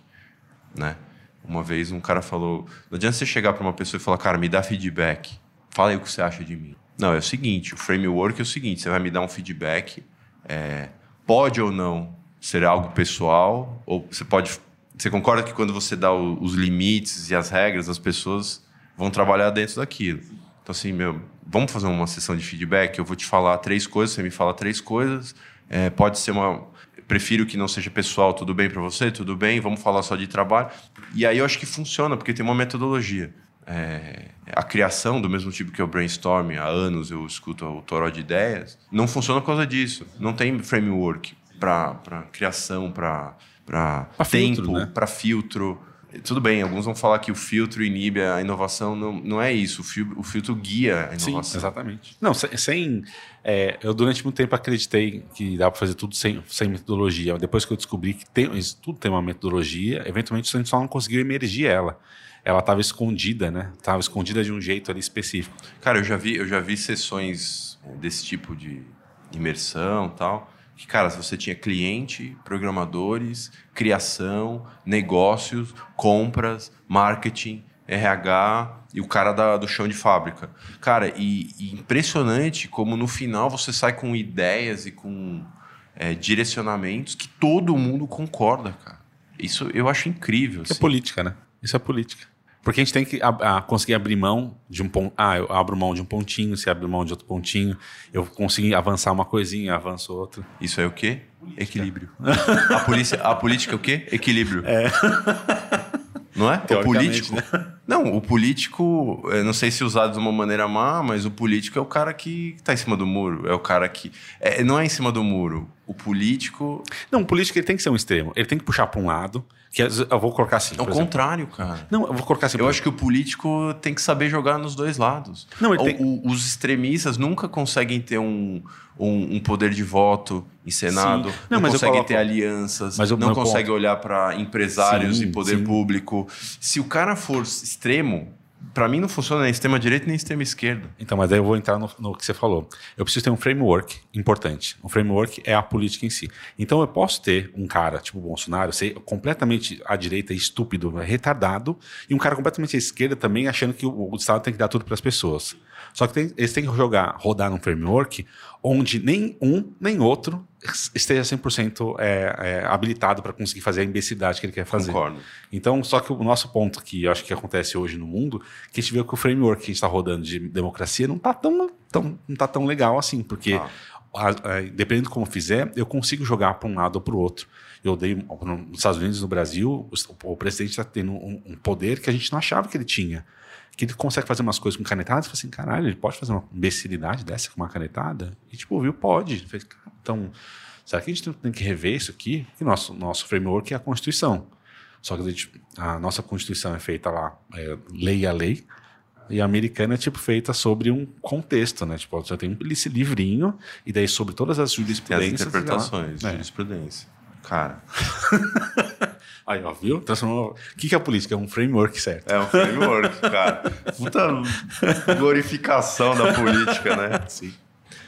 né? Uma vez um cara falou, não adianta você chegar para uma pessoa e falar, cara, me dá feedback. Fala aí o que você acha de mim. Não, é o seguinte, o framework é o seguinte, você vai me dar um feedback, é, pode ou não ser algo pessoal, ou você pode Você concorda que quando você dá o, os limites e as regras, as pessoas vão trabalhar dentro daquilo. Então, assim, meu, vamos fazer uma sessão de feedback. Eu vou te falar três coisas, você me fala três coisas. É, pode ser uma. Prefiro que não seja pessoal, tudo bem para você? Tudo bem, vamos falar só de trabalho. E aí eu acho que funciona, porque tem uma metodologia. É, a criação, do mesmo tipo que o brainstorming, há anos eu escuto o Toró de Ideias, não funciona por causa disso. Não tem framework para criação, para tempo,
né?
para filtro. Tudo bem, alguns vão falar que o filtro inibe a inovação. Não, não é isso. O, fio, o filtro guia a inovação.
Sim, exatamente. Não, sem. sem é, eu durante muito tempo acreditei que dá para fazer tudo sem, sem metodologia. Depois que eu descobri que tem, isso tudo tem uma metodologia, eventualmente a gente só não conseguiu emergir ela ela estava escondida, né? Estava escondida de um jeito ali específico.
Cara, eu já vi, eu já vi sessões desse tipo de imersão tal. Que, cara, você tinha cliente, programadores, criação, negócios, compras, marketing, RH e o cara da, do chão de fábrica. Cara, e, e impressionante como no final você sai com ideias e com é, direcionamentos que todo mundo concorda, cara. Isso eu acho incrível.
Isso é assim. é política, né? Isso é política. Porque a gente tem que a, a conseguir abrir mão de um ponto. Ah, eu abro mão de um pontinho, se abro mão de outro pontinho. Eu consigo avançar uma coisinha, avanço outra.
Isso é o quê? Política. Equilíbrio. a, polícia, a política é o quê? Equilíbrio.
É.
Não é? O político. Né? Não, o político, não sei se usado de uma maneira má, mas o político é o cara que está em cima do muro. É o cara que. É, não é em cima do muro. O político.
Não, o político ele tem que ser um extremo. Ele tem que puxar para um lado. Que eu vou colocar assim.
É o contrário, cara.
Não, eu vou colocar assim.
Eu acho que o político tem que saber jogar nos dois lados.
Não,
ele
tem...
o, os extremistas nunca conseguem ter um, um, um poder de voto em Senado, sim. não, não conseguem coloco... ter alianças, mas não conseguem olhar para empresários sim, e poder sim. público. Se o cara for extremo, para mim não funciona nem extrema direita nem extrema esquerda.
Então, mas aí eu vou entrar no, no, que você falou. Eu preciso ter um framework importante. O framework é a política em si. Então eu posso ter um cara, tipo Bolsonaro, ser completamente à direita, estúpido, retardado, e um cara completamente à esquerda também achando que o, o Estado tem que dar tudo para as pessoas. Só que tem, eles têm que jogar, rodar num framework onde nem um nem outro esteja 100% é, é, habilitado para conseguir fazer a imbecilidade que ele quer fazer.
Concordo.
Então, só que o nosso ponto que eu acho que acontece hoje no mundo, que a gente vê que o framework que a gente está rodando de democracia não está tão, tão, não tá tão legal assim, porque ah. a, a, dependendo de como fizer, eu consigo jogar para um lado ou para o outro. Eu dei nos Estados Unidos, no Brasil, o, o presidente está tendo um, um poder que a gente não achava que ele tinha que ele consegue fazer umas coisas com canetada, você fala assim, caralho, ele pode fazer uma imbecilidade dessa com uma canetada? E tipo, viu, pode. Então, será que a gente tem que rever isso aqui? Que nosso, nosso framework é a Constituição. Só que a, gente, a nossa Constituição é feita lá, é, lei a lei, e a americana é tipo feita sobre um contexto, né? Tipo, você tem esse livrinho, e daí sobre todas as jurisprudências.
As interpretações, é. jurisprudência. Cara. (laughs)
Aí, ó, viu? Transformou. O que, que é a política? É um framework, certo?
É um framework, cara. (laughs) Puta glorificação da política, né?
Sim.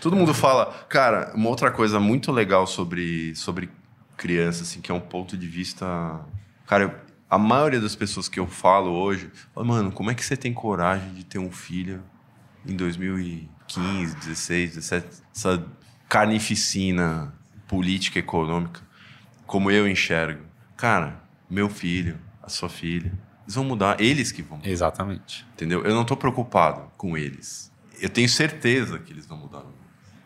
Todo mundo fala. Cara, uma outra coisa muito legal sobre, sobre criança, assim, que é um ponto de vista. Cara, eu, a maioria das pessoas que eu falo hoje, fala, mano, como é que você tem coragem de ter um filho em 2015, 16, 17? Essa carnificina política econômica, como eu enxergo. Cara, meu filho, a sua filha. Eles vão mudar, eles que vão mudar.
Exatamente.
Entendeu? Eu não estou preocupado com eles. Eu tenho certeza que eles vão mudar.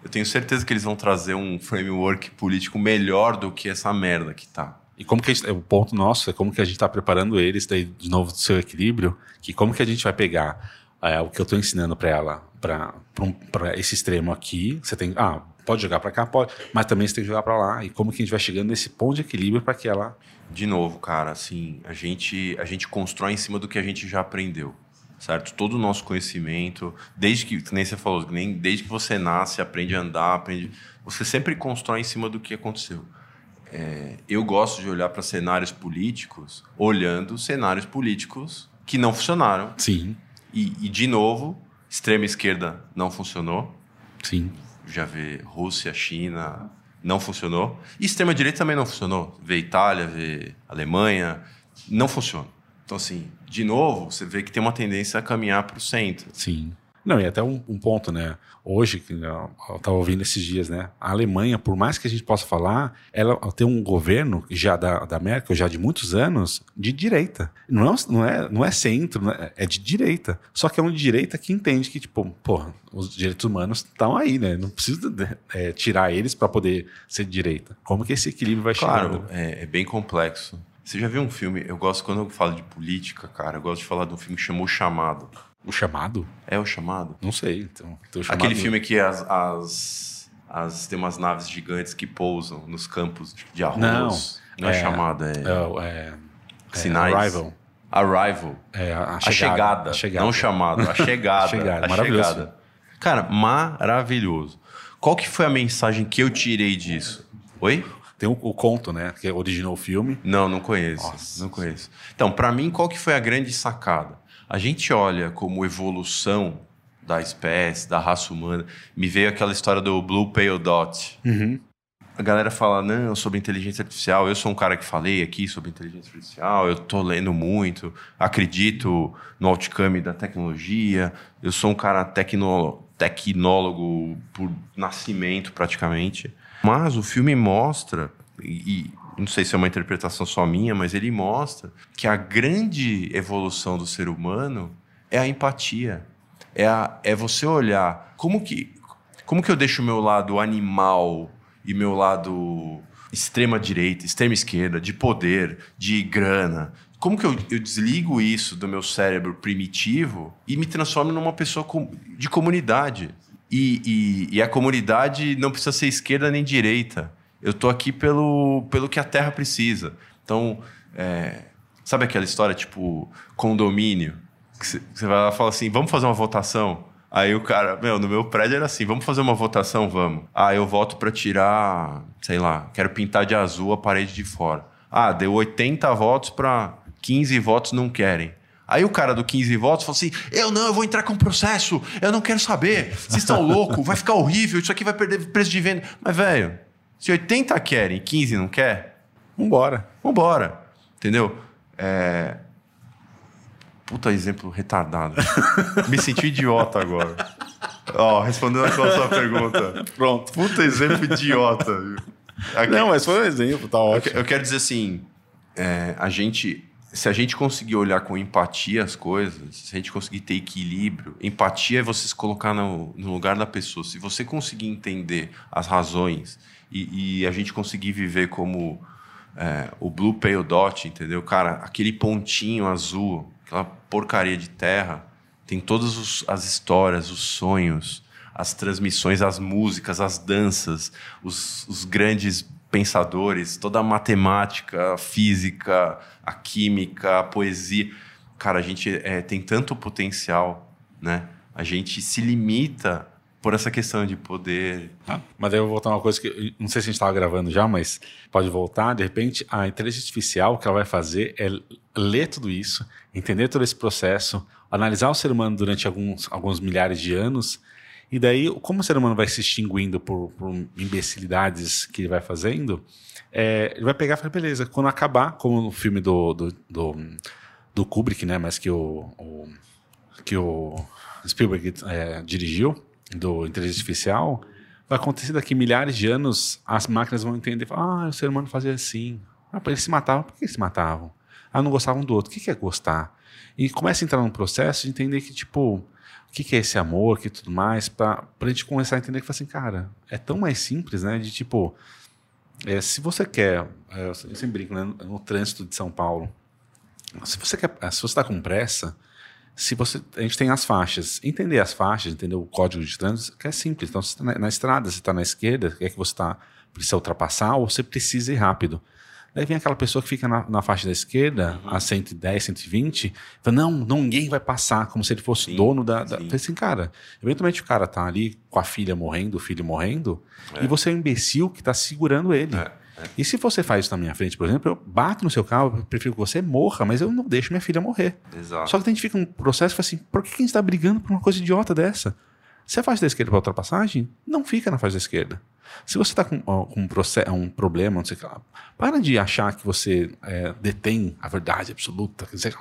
Eu tenho certeza que eles vão trazer um framework político melhor do que essa merda que tá.
E como que gente, o ponto nosso é como que a gente está preparando eles daí de novo do seu equilíbrio, que como que a gente vai pegar é, o que eu estou ensinando para ela para um, esse extremo aqui. Você tem, ah, pode jogar para cá, pode, mas também você tem que jogar para lá. E como que a gente vai chegando nesse ponto de equilíbrio para que ela
de novo, cara, assim, a gente, a gente constrói em cima do que a gente já aprendeu, certo? Todo o nosso conhecimento, desde que, nem você falou, nem desde que você nasce, aprende a andar, aprende, você sempre constrói em cima do que aconteceu. É, eu gosto de olhar para cenários políticos, olhando cenários políticos que não funcionaram.
Sim.
E, e de novo, extrema esquerda não funcionou.
Sim.
Já vê Rússia, China, não funcionou. E extrema-direita também não funcionou. Vê Itália, vê Alemanha, não funciona. Então, assim, de novo, você vê que tem uma tendência a caminhar para o centro.
Sim. Não, e até um, um ponto, né? Hoje, que eu estava ouvindo esses dias, né? A Alemanha, por mais que a gente possa falar, ela tem um governo já da, da Merkel, já de muitos anos, de direita. Não é, não é, não é centro, não é, é de direita. Só que é um de direita que entende que, tipo, porra, os direitos humanos estão aí, né? Não precisa é, tirar eles para poder ser de direita. Como que esse equilíbrio vai chegar?
Claro, é, é bem complexo. Você já viu um filme? Eu gosto, quando eu falo de política, cara, eu gosto de falar de um filme que chamou Chamado.
O Chamado?
É o Chamado?
Não sei. Então.
Aquele filme que as, as, as, tem umas naves gigantes que pousam nos campos de arroz.
Não,
não é, é Chamado, é...
é, é,
é Sinais.
Arrival.
Arrival.
É, a,
a, chegada, chegada,
a chegada.
Não chamado, a (laughs) chegada.
a chegada,
a
maravilhoso.
Chegada. Cara, maravilhoso. Qual que foi a mensagem que eu tirei disso? Oi?
Tem o, o, conto, né? Que originou o filme.
Não, não conheço.
Nossa.
Não conheço. Então, para mim, qual que foi a grande sacada? A gente olha como evolução da espécie, da raça humana. Me veio aquela história do Blue Pale Dot.
Uhum.
A galera fala, não, sobre inteligência artificial. Eu sou um cara que falei aqui sobre inteligência artificial. Eu tô lendo muito. Acredito no outcome da tecnologia. Eu sou um cara tecno, tecnólogo por nascimento, praticamente. Mas o filme mostra, e não sei se é uma interpretação só minha, mas ele mostra que a grande evolução do ser humano é a empatia. É, a, é você olhar como que, como que eu deixo o meu lado animal e meu lado extrema direita, extrema esquerda, de poder, de grana. Como que eu, eu desligo isso do meu cérebro primitivo e me transformo numa pessoa com, de comunidade? E, e, e, a comunidade não precisa ser esquerda nem direita. Eu estou aqui pelo, pelo que a terra precisa. Então, é, sabe aquela história tipo condomínio? Você vai lá e fala assim: vamos fazer uma votação? Aí o cara, meu, no meu prédio era assim: vamos fazer uma votação? Vamos. Ah, eu voto para tirar, sei lá, quero pintar de azul a parede de fora. Ah, deu 80 votos para 15 votos não querem. Aí o cara do 15 votos falou assim: eu não, eu vou entrar com processo, eu não quero saber. Vocês estão loucos, vai ficar horrível, isso aqui vai perder preço de venda. Mas, velho, se 80 querem e 15 não quer,
vambora.
Vambora. Entendeu? É... Puta exemplo retardado. (laughs) Me senti idiota agora. Ó, respondendo aquela sua pergunta.
Pronto.
Puta exemplo idiota.
Aqui. Não, mas foi um exemplo, tá ótimo.
Eu quero dizer assim: é, a gente se a gente conseguir olhar com empatia as coisas, se a gente conseguir ter equilíbrio, empatia é você se colocar no, no lugar da pessoa. Se você conseguir entender as razões e, e a gente conseguir viver como é, o Blue Pale Dot, entendeu? Cara, aquele pontinho azul, aquela porcaria de terra, tem todas os, as histórias, os sonhos, as transmissões, as músicas, as danças, os, os grandes pensadores, toda a matemática, a física, a química, a poesia. Cara, a gente é, tem tanto potencial, né? A gente se limita por essa questão de poder.
Ah, mas aí eu vou voltar uma coisa que não sei se a gente estava gravando já, mas pode voltar. De repente, a inteligência artificial que ela vai fazer é ler tudo isso, entender todo esse processo, analisar o ser humano durante alguns, alguns milhares de anos e daí, como o ser humano vai se extinguindo por, por imbecilidades que ele vai fazendo, é, ele vai pegar e falar, beleza, quando acabar, como no filme do, do, do, do Kubrick, né, mas que o, o que o Spielberg é, dirigiu, do Inteligência Artificial, vai acontecer daqui milhares de anos, as máquinas vão entender, ah, o ser humano fazia assim. Ah, eles se matavam, por que eles se matavam? Ah, não gostavam do outro, o que é gostar? E começa a entrar num processo de entender que, tipo, o que, que, é esse amor, que tudo mais, para a gente começar a entender que assim, cara, é tão mais simples, né? De tipo, é, se você quer, é, eu sempre brinco, né? No trânsito de São Paulo, se você quer, se você está com pressa, se você, a gente tem as faixas, entender as faixas, entender o código de trânsito, é simples. Então, você tá na, na estrada, você está na esquerda, quer que você tá, precisa ultrapassar ou você precisa ir rápido. Daí vem aquela pessoa que fica na, na faixa da esquerda, uhum. a 110, 120, fala, não, ninguém vai passar, como se ele fosse sim, dono da. da... Falei assim, cara, eventualmente o cara tá ali com a filha morrendo, o filho morrendo, é. e você é um imbecil que tá segurando ele. É. É. E se você faz isso na minha frente, por exemplo, eu bato no seu carro, eu prefiro que você morra, mas eu não deixo minha filha morrer.
Exato.
Só que a gente fica um processo e fala assim, por que a gente está brigando por uma coisa idiota dessa? Se a faixa da esquerda para ultrapassagem, não fica na faixa da esquerda. Se você está com, com, um, processo, um problema, não sei o que lá, para de achar que você é, detém a verdade absoluta. Quer dizer,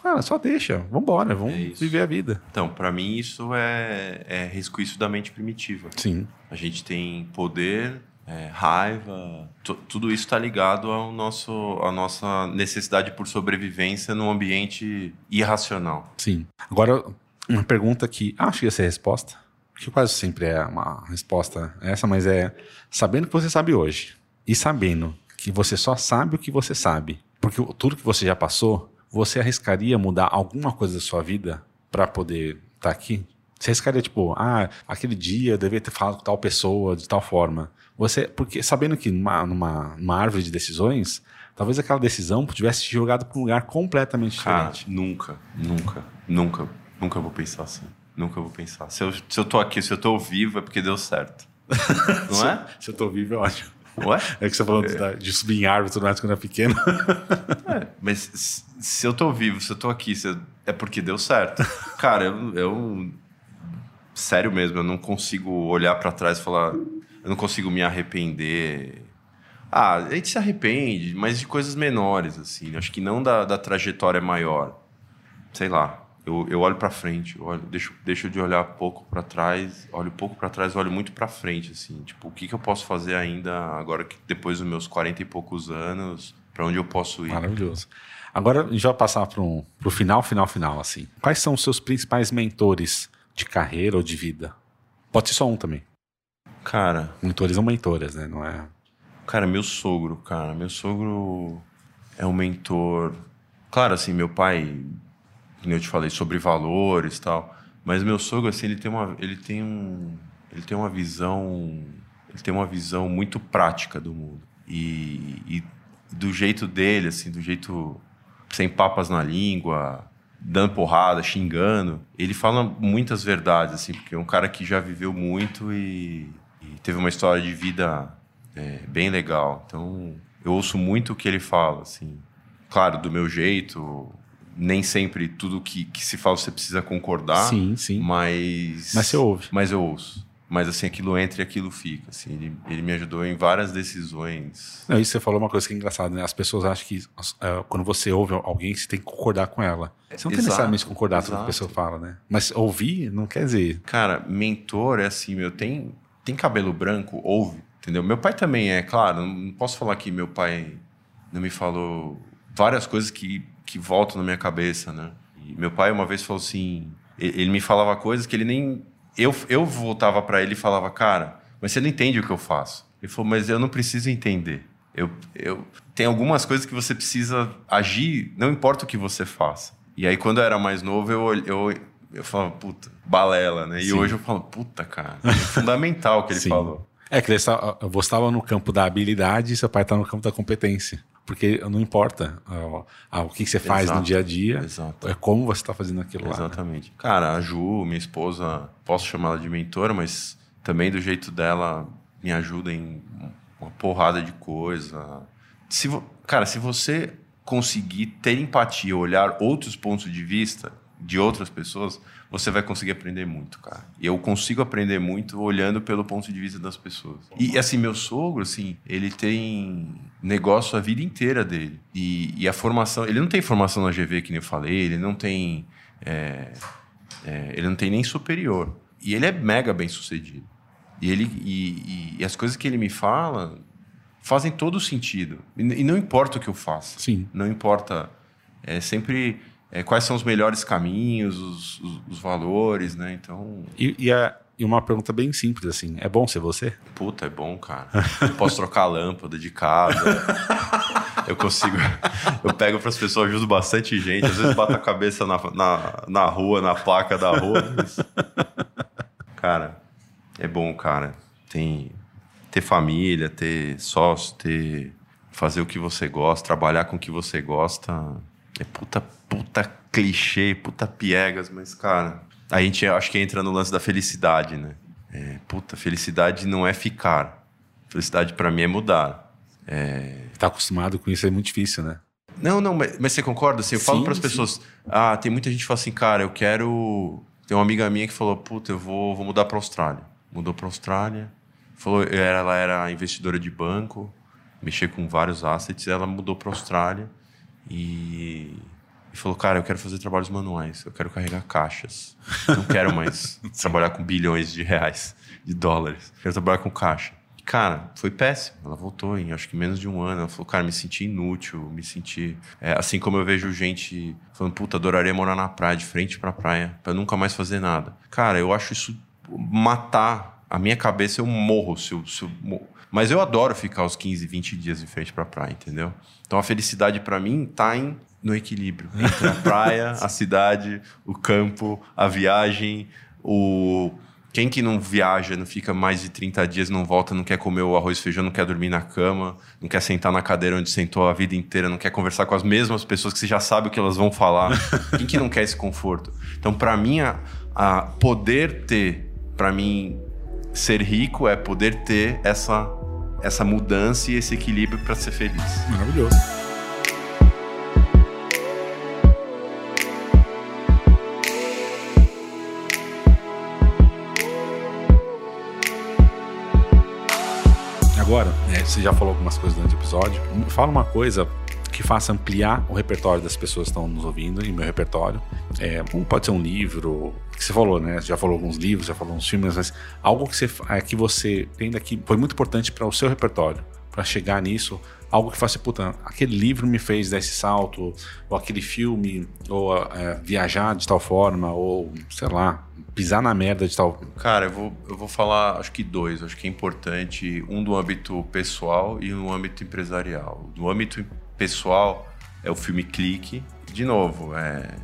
Cara, só deixa, vambora, vamos
É isso.
viver a vida.
Então, para mim, isso é, é resquício da mente primitiva.
Sim,
A gente tem poder, é, raiva, tu- tudo isso está ligado ao nosso, à nossa necessidade por sobrevivência num ambiente irracional.
sim. Agora, uma pergunta que acho que ia ser a resposta, que quase sempre é uma resposta essa, mas é sabendo o que você sabe hoje e sabendo que você só sabe o que você sabe, porque tudo que você já passou, você arriscaria mudar alguma coisa da sua vida para poder estar aqui? Você arriscaria, tipo, ah, aquele dia eu devia ter falado com tal pessoa de tal forma. Você, porque sabendo que numa, numa, numa árvore de decisões, talvez aquela decisão tivesse te jogado para um lugar completamente diferente.
nunca, nunca, nunca, nunca vou pensar assim. Nunca vou pensar. Se eu, se eu tô aqui, se eu tô vivo, é porque deu certo. (laughs) Não é?
Se eu tô vivo, é ótimo.
Ué?
É que você falou de, de subir em árvore tudo mais quando era pequeno.
É, mas se- se eu tô vivo, se eu tô aqui, se eu- é porque deu certo. Cara, eu, eu- Sério mesmo, eu não consigo olhar pra trás e falar. Eu não consigo me arrepender. Ah, a gente se arrepende, mas de coisas menores, assim. Acho que não da, da trajetória maior. Sei lá. Eu, eu olho pra frente, olho, deixo, deixo de olhar pouco pra trás, olho pouco pra trás, olho muito pra frente, assim. Tipo, o que, que eu posso fazer ainda agora que depois dos meus 40 e poucos anos, pra onde eu posso ir?
Maravilhoso. Agora a gente vai passar para o final, final, final, assim. Quais são os seus principais mentores de carreira ou de vida? Pode ser só um também.
Cara,
Mentores ou mentoras, né? Não é.
cara, meu sogro, cara, meu sogro é um mentor. Claro, assim, meu pai, como eu te falei, sobre valores tal. Mas meu sogro, assim, ele tem uma, ele tem um, ele tem uma visão, ele tem uma visão muito prática do mundo e, e do jeito dele, assim, do jeito sem papas na língua, dando porrada, xingando. Ele fala muitas verdades, assim, porque é um cara que já viveu muito e, e teve uma história de vida é, bem legal. Então, eu ouço muito o que ele fala, assim. Claro, do meu jeito, nem sempre tudo que, que se fala você precisa concordar.
Sim, sim.
Mas.
Mas você ouve.
Mas eu ouço. Mas assim, aquilo entra e aquilo fica. Assim, ele, ele me ajudou em várias decisões.
Não, isso você falou uma coisa que é engraçada, né? As pessoas acham que é, quando você ouve alguém, você tem que concordar com ela. Você não tem
Exato,
necessariamente concordar com o que a pessoa fala, né? Mas ouvir não quer dizer.
Cara, mentor é assim, meu, tem, tem cabelo branco, ouve, entendeu? Meu pai também é, claro, não posso falar que meu pai não me falou várias coisas que, que voltam na minha cabeça, né? E meu pai uma vez falou assim, ele, me falava coisas que ele nem... Eu, eu voltava para ele e falava, cara, mas você não entende o que eu faço. Ele falou, mas eu não preciso entender. Eu, eu tem algumas coisas que você precisa agir, não importa o que você faça. E aí, quando eu era mais novo, eu, eu, eu falava, puta, balela, né? E
Sim.
hoje eu falo, puta, cara, é fundamental o que ele
Sim.
falou.
É que você estava no campo da habilidade e seu pai está no campo da competência. Porque não importa ó, ah, o que você faz
Exato.
no dia a dia,
Exato.
é como você está fazendo aquilo lá. né?
Exatamente. Cara, a Ju, minha esposa, posso chamar ela de mentora, mas também do jeito dela me ajuda em uma porrada de coisa. Se Cara, se você conseguir ter empatia, olhar outros pontos de vista de outras pessoas, você vai conseguir aprender muito, cara. E eu consigo aprender muito olhando pelo ponto de vista das pessoas. E assim, meu sogro, assim, ele tem negócio a vida inteira dele. E, e a formação, ele não tem formação na GV, que nem eu falei, ele não tem é, é, ele não tem nem superior. E ele é mega bem sucedido. E, ele, e, e- e as coisas que ele me fala fazem todo sentido. E, e não importa o que eu faça.
Sim.
Não importa. É sempre é, quais são os melhores caminhos, os, os- os valores, né? Então,
E, e, a- e uma pergunta bem simples, assim: é bom ser você?
puta, é bom, cara. Eu posso trocar a lâmpada de casa. Eu consigo. Eu pego para as pessoas, ajudo bastante gente. Às vezes bato a cabeça na, na, na rua, na placa da rua. mas- Cara, é bom, cara. Tem ter família, ter sócio, ter fazer o que você gosta, trabalhar com o que você gosta. É puta, puta clichê, puta piegas, mas, cara, a gente acho que entra no lance da felicidade, né? É, puta, felicidade não é ficar. Felicidade pra mim é mudar.
Tá acostumado com isso, é muito difícil, né?
Não, não, mas, mas você concorda? Assim, eu falo
Sim,
para as pessoas. Ah, tem muita gente que fala assim, cara, eu quero. Tem uma amiga minha que falou, puta, eu vou, vou mudar para Austrália. Mudou para Austrália. Falou, era- ela era investidora de banco, mexia com vários assets. Ela mudou para Austrália e e falou: Cara, eu quero fazer trabalhos manuais, eu quero carregar caixas. Não quero mais (laughs) trabalhar com bilhões de reais, de dólares. Quero trabalhar com caixa. Cara, foi péssimo. Ela voltou em acho que menos de um ano. Ela falou, cara, me senti inútil, me senti. É, assim como eu vejo gente falando, puta, adoraria morar na praia, de frente pra praia, pra nunca mais fazer nada. Cara, eu acho isso matar a minha cabeça, eu morro se eu, se eu morro. Mas eu adoro ficar os 15, 20 dias de frente pra praia, entendeu? Então a felicidade para mim tá em no equilíbrio entre a praia, (laughs) a cidade, o campo, a viagem, o quem que não viaja, não fica mais de 30 dias, não volta, não quer comer o arroz e feijão, não quer dormir na cama, não quer sentar na cadeira onde sentou a vida inteira, não quer conversar com as mesmas pessoas que você já sabe o que elas vão falar. (laughs) quem que não quer esse conforto? Então, para mim, a, a poder ter, para mim, ser rico é poder ter essa, essa mudança e esse equilíbrio para ser feliz.
Maravilhoso. Agora, é, você já falou algumas coisas durante o episódio. Fala uma coisa que faça ampliar o repertório das pessoas que estão nos ouvindo e meu repertório. É, pode ser um livro, que você falou, né? Já falou alguns livros, já falou uns filmes, mas algo que você, é, que você entenda que foi muito importante para o seu repertório, para chegar nisso. Algo que faça, puta, aquele livro me fez dar esse salto, ou aquele filme, ou é, viajar de tal forma, ou sei lá, pisar na merda de tal.
Cara, eu vou, eu vou falar, acho que dois. Acho que é importante. Um do âmbito pessoal e um do âmbito empresarial. Do âmbito pessoal é o filme Clique. De novo, é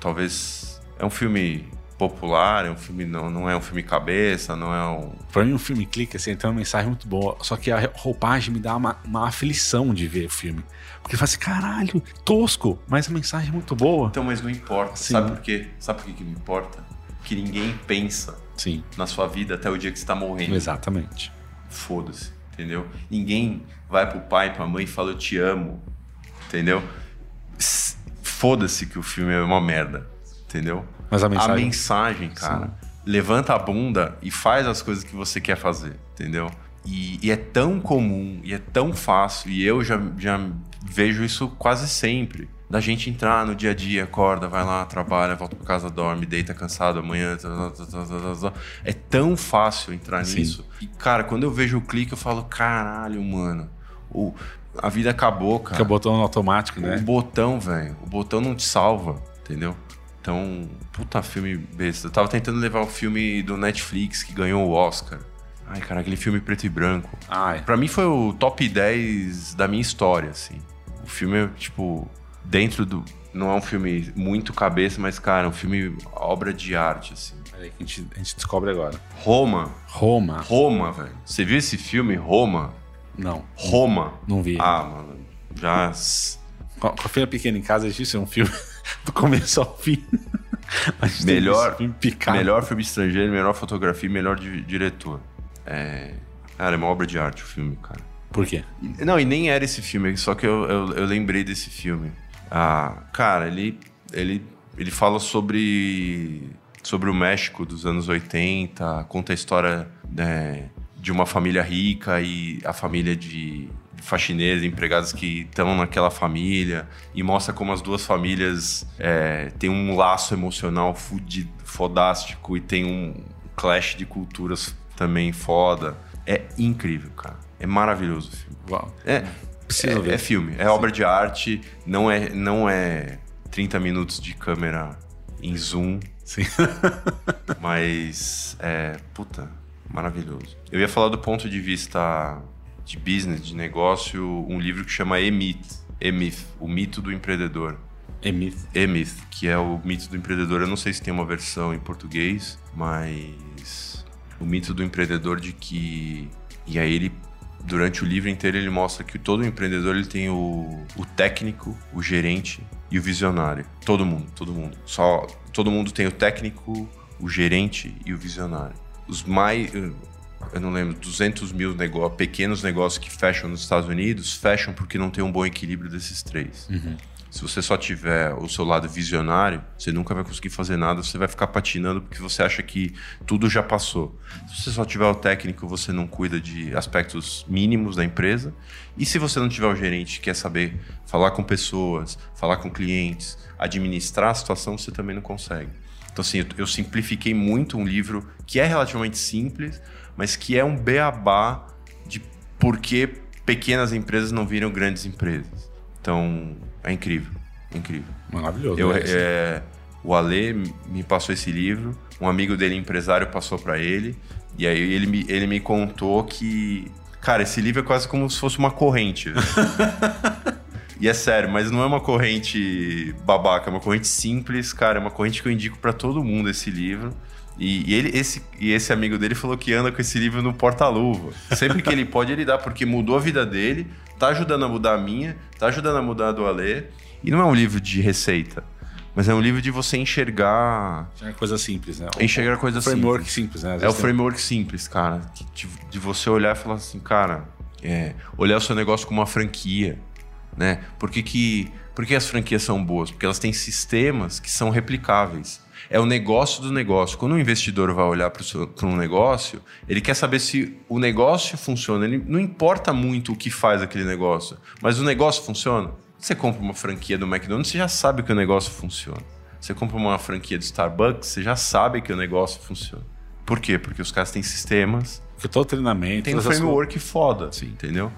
talvez é um filme popular, é um filme não, não é um filme cabeça, não é um.
Pra mim, um filme clique, assim, tem uma mensagem muito boa. Só que a roupagem me dá uma, uma aflição de ver o filme. Porque fala assim, caralho, tosco, mas a mensagem é muito boa.
Então, mas não importa. Sim. Sabe por quê? Sabe por que, que não importa? que ninguém pensa
Sim.
na sua vida até o dia que você está morrendo.
Exatamente.
Foda-se, entendeu? Ninguém vai pro pai, pra mãe e fala eu te amo, entendeu? Foda-se que o filme é uma merda, entendeu?
Mas a mensagem,
a mensagem cara, Sim. levanta a bunda e faz as coisas que você quer fazer, entendeu? E, e, é tão comum, e é tão fácil, e eu já, já vejo isso quase sempre da gente entrar no dia a dia, acorda, vai lá, trabalha, volta para casa, dorme, deita cansado amanhã. Tá, tá, tá, é tão fácil entrar Sim. nisso. E, cara, quando eu vejo o clique, eu falo, caralho, mano. O, a vida acabou, cara.
Que é o botão automático, né?
O botão, velho. O botão não te salva, entendeu? Então, puta filme besta. Eu tava tentando levar o filme do Netflix que ganhou o Oscar. Ai, cara, aquele filme preto e branco.
Ai.
Pra mim foi o top 10 da minha história, assim. O filme é, tipo, dentro do. Não é um filme muito cabeça, mas, cara, é um filme obra de arte, assim.
Peraí, que a gente, a gente descobre agora.
Roma.
Roma.
Roma, velho. Você viu esse filme, Roma?
Não.
Roma.
Não vi.
Ah, mano. Já.
Com a filha pequena em casa, existe um filme (laughs) do começo ao fim. (laughs)
melhor, filme melhor filme estrangeiro, melhor fotografia, melhor di diretor. É. Cara, é uma obra de arte o filme, cara.
Por quê?
Não, e nem era esse filme, só que eu, eu, eu lembrei desse filme. Ah, cara, ele, ele, ele fala sobre, sobre o México dos anos 80, conta a história né, de uma família rica e a família de faxineiros, empregados que estão naquela família e mostra como as duas famílias é, têm um laço emocional fudido, fodástico e tem um clash de culturas também foda. É incrível, cara. É maravilhoso o filme.
Uau.
É, Preciso é, ver. É filme, é Sim. obra de arte, não é, não é 30 minutos de câmera em zoom.
Sim.
mas é, puta, maravilhoso. Eu ia falar do ponto de vista de business, de negócio, um livro que chama E-Myth, E-Myth, o mito do empreendedor.
E-Myth.
E-Myth, que é o mito do empreendedor. Eu não sei se tem uma versão em português, mas o mito do empreendedor de que e aí ele durante o livro inteiro ele mostra que todo empreendedor ele tem o, o técnico, o gerente e o visionário. Todo mundo, todo mundo. Só todo mundo tem o técnico, o gerente e o visionário. Os mais eu não lembro, 200 mil negócios, pequenos negócios que fecham nos Estados Unidos, fecham porque não tem um bom equilíbrio desses três.
Uhum.
Se você só tiver o seu lado visionário, você nunca vai conseguir fazer nada, você vai ficar patinando porque você acha que tudo já passou. Se você só tiver o técnico, você não cuida de aspectos mínimos da empresa. E se você não tiver o gerente que quer saber falar com pessoas, falar com clientes, administrar a situação, você também não consegue. Então, assim, eu, eu simplifiquei muito um livro que é relativamente simples, mas que é um beabá de por que pequenas empresas não viram grandes empresas. Então, é incrível. É incrível.
Maravilhoso.
Eu, é, o Ale me passou esse livro, um amigo dele, empresário, passou para ele. E aí ele me, ele me contou que. Cara, esse livro é quase como se fosse uma corrente. (laughs) e é sério, mas não é uma corrente babaca, é uma corrente simples, cara. É uma corrente que eu indico para todo mundo esse livro. E, e, ele, esse, e esse amigo dele falou que anda com esse livro no porta-luva. Sempre que ele pode, ele dá, porque mudou a vida dele, tá ajudando a mudar a minha, tá ajudando a mudar a do Alê. E não é um livro de receita, mas é um livro de você enxergar.
É coisa simples, né?
Enxergar coisa
simples. Framework simples, né?
É o framework simples, cara. De, de, você olhar e falar assim, cara, é, olhar o seu negócio como uma franquia, né? Por que, que, por que as franquias são boas? Porque elas têm sistemas que são replicáveis é o negócio do negócio. Quando o investidor vai olhar para um negócio, ele quer saber se o negócio funciona. Ele não importa muito o que faz aquele negócio, mas o negócio funciona. Você compra uma franquia do McDonald's, você já sabe que o negócio funciona. Você compra uma franquia do Starbucks, você já sabe que o negócio funciona. Por quê? Porque os caras têm sistemas.
Que todo treinamento.
Tem um framework foda, Sim. entendeu?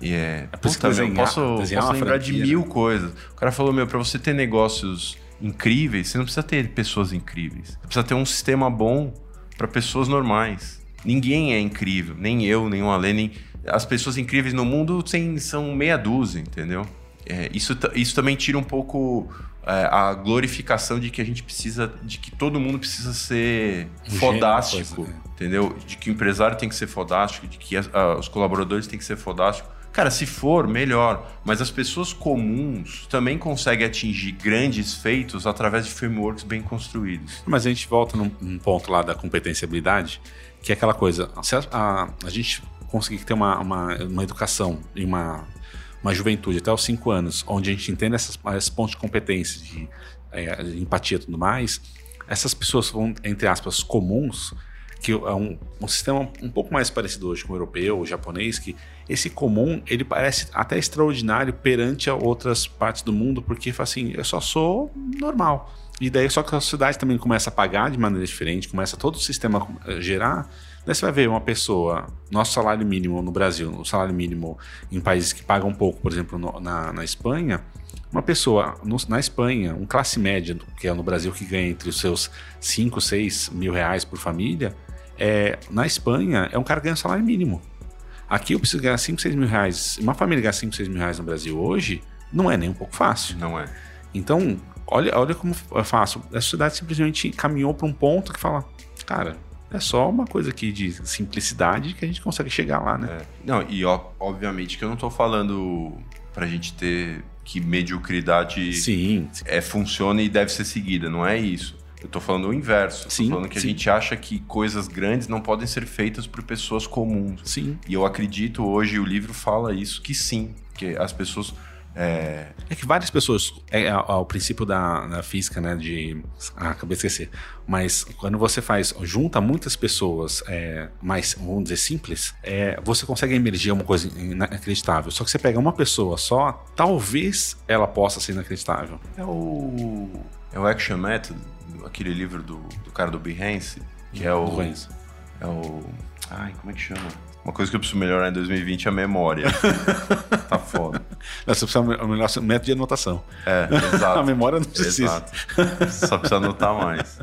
E é.
é Puta, desenhar, eu posso,
posso lembrar de mil né? coisas. O cara falou: meu, para você ter negócios incríveis, você não precisa ter pessoas incríveis. Você precisa ter um sistema bom para pessoas normais. Ninguém é incrível, nem eu, nem o Alê, nem... As pessoas incríveis no mundo são meia dúzia, entendeu? É, isso, isso também tira um pouco é, a glorificação de que a gente precisa, de que todo mundo precisa ser um fodástico, coisa, né? entendeu? De que o empresário tem que ser fodástico, de que as, a, os colaboradores têm que ser fodásticos. Cara, se for, melhor. Mas as pessoas comuns também conseguem atingir grandes feitos através de frameworks bem construídos.
Mas a gente volta num, num ponto lá da competenciabilidade, que é aquela coisa. A, a, a gente conseguir ter uma, uma, uma educação e uma, uma juventude até os 5 anos, onde a gente entende essas, esses pontos de competência, de, é, empatia e tudo mais, essas pessoas vão, entre aspas, comuns, que é um, um sistema um pouco mais parecido hoje com o europeu, o japonês, que esse comum ele parece até extraordinário perante a outras partes do mundo, porque assim, eu só sou normal. E daí só que a sociedade também começa a pagar de maneira diferente, começa todo o sistema a gerar. Daí você vai ver uma pessoa, nosso salário mínimo no Brasil, o salário mínimo em países que pagam pouco, por exemplo, no, na, na Espanha, uma pessoa no, na Espanha, um classe média, que é no Brasil, que ganha entre os seus 5, 6 mil reais por família, é, na Espanha, é um cara que ganha salário mínimo. Aqui eu preciso ganhar 5, 6 mil reais. Uma família ganhar 5, 6 mil reais no Brasil hoje não é nem um pouco fácil.
Não é.
Então, olha, olha como é fácil. A sociedade simplesmente caminhou para um ponto que fala, cara, é só uma coisa aqui de simplicidade que a gente consegue chegar lá, né?
É. Não, e ó, obviamente que eu não estou falando para a gente ter que mediocridade
sim.
É, funciona e deve ser seguida, não é isso. Eu estou falando o inverso. Estou falando que sim. a gente acha que coisas grandes não podem ser feitas por pessoas comuns.
Sim.
E eu acredito hoje, o livro fala isso, que sim. Que as pessoas
é... é, que várias pessoas. É, é, o princípio da, da, física, né? De. Ah, acabei de esquecer. Mas quando você faz. Junta muitas pessoas é, mais, vamos dizer, simples, é, você consegue emergir uma coisa inacreditável. Só que você pega uma pessoa só, talvez ela possa ser inacreditável.
É o. É o Action Method aquele livro do, do cara do Behance, que é o.
Behance.
É o. Ai, como é que chama? Uma coisa que eu preciso melhorar em 2020 é a memória. (laughs) tá foda.
Você precisa melhorar o método de anotação.
É, exato.
a memória não precisa.
Exato. Só precisa anotar mais.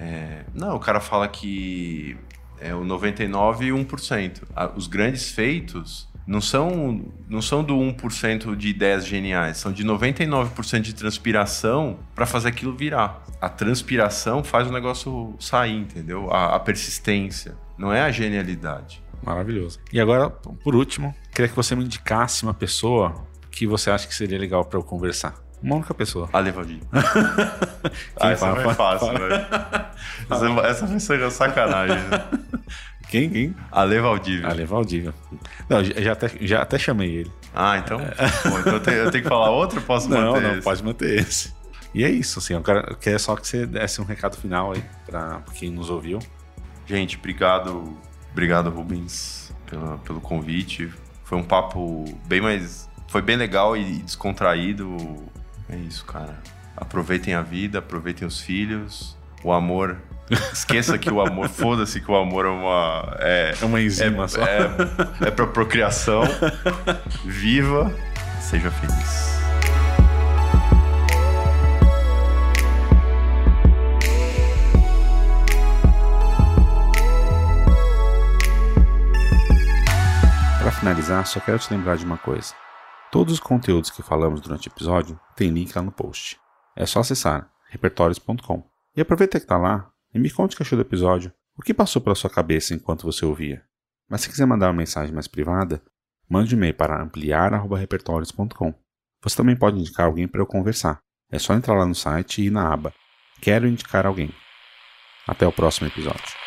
É... Não, o cara fala que é o 99 e 1%. Os grandes feitos não são, não são do 1% de ideias geniais, são de 99% de transpiração para fazer aquilo virar. A transpiração faz o negócio sair, entendeu? A, a, persistência, não é a genialidade.
Maravilhoso. E agora, por último, queria que você me indicasse uma pessoa que você acha que seria legal para eu conversar. Uma única pessoa.
A Levadinho. (laughs) ah, essa fala, é fácil, velho. Essa vai ser sacanagem. Né? (laughs)
Quem? Quem?
Ale Valdívia.
Ale Valdívia. Não, já, até, já até chamei ele.
Ah, então? Bom, então eu tenho, eu tenho que falar outro ou posso
Não,
manter
não,
esse?
pode manter esse. E é isso, assim, eu quero, só que você desse um recado final aí pra quem nos ouviu.
Gente, obrigado, obrigado Rubens pela, pelo convite. Foi um papo bem mais, foi bem legal e descontraído. É isso, cara. Aproveitem a vida, aproveitem os filhos, o amor. Esqueça que o amor, foda-se que o amor é uma é,
É uma enzima só.
é, é para procriação. Viva, seja feliz.
Para finalizar, só quero te lembrar de uma coisa. Todos os conteúdos que falamos durante o episódio tem link lá no post. É só acessar repertórios.com. E aproveita que tá lá e me conte o que achou do episódio, o que passou pela sua cabeça enquanto você ouvia. Mas se quiser mandar uma mensagem mais privada, mande um e-mail para ampliar@repertórios.com. Você também pode indicar alguém para eu conversar. É só entrar lá no site e ir na aba Quero indicar alguém. Até o próximo episódio.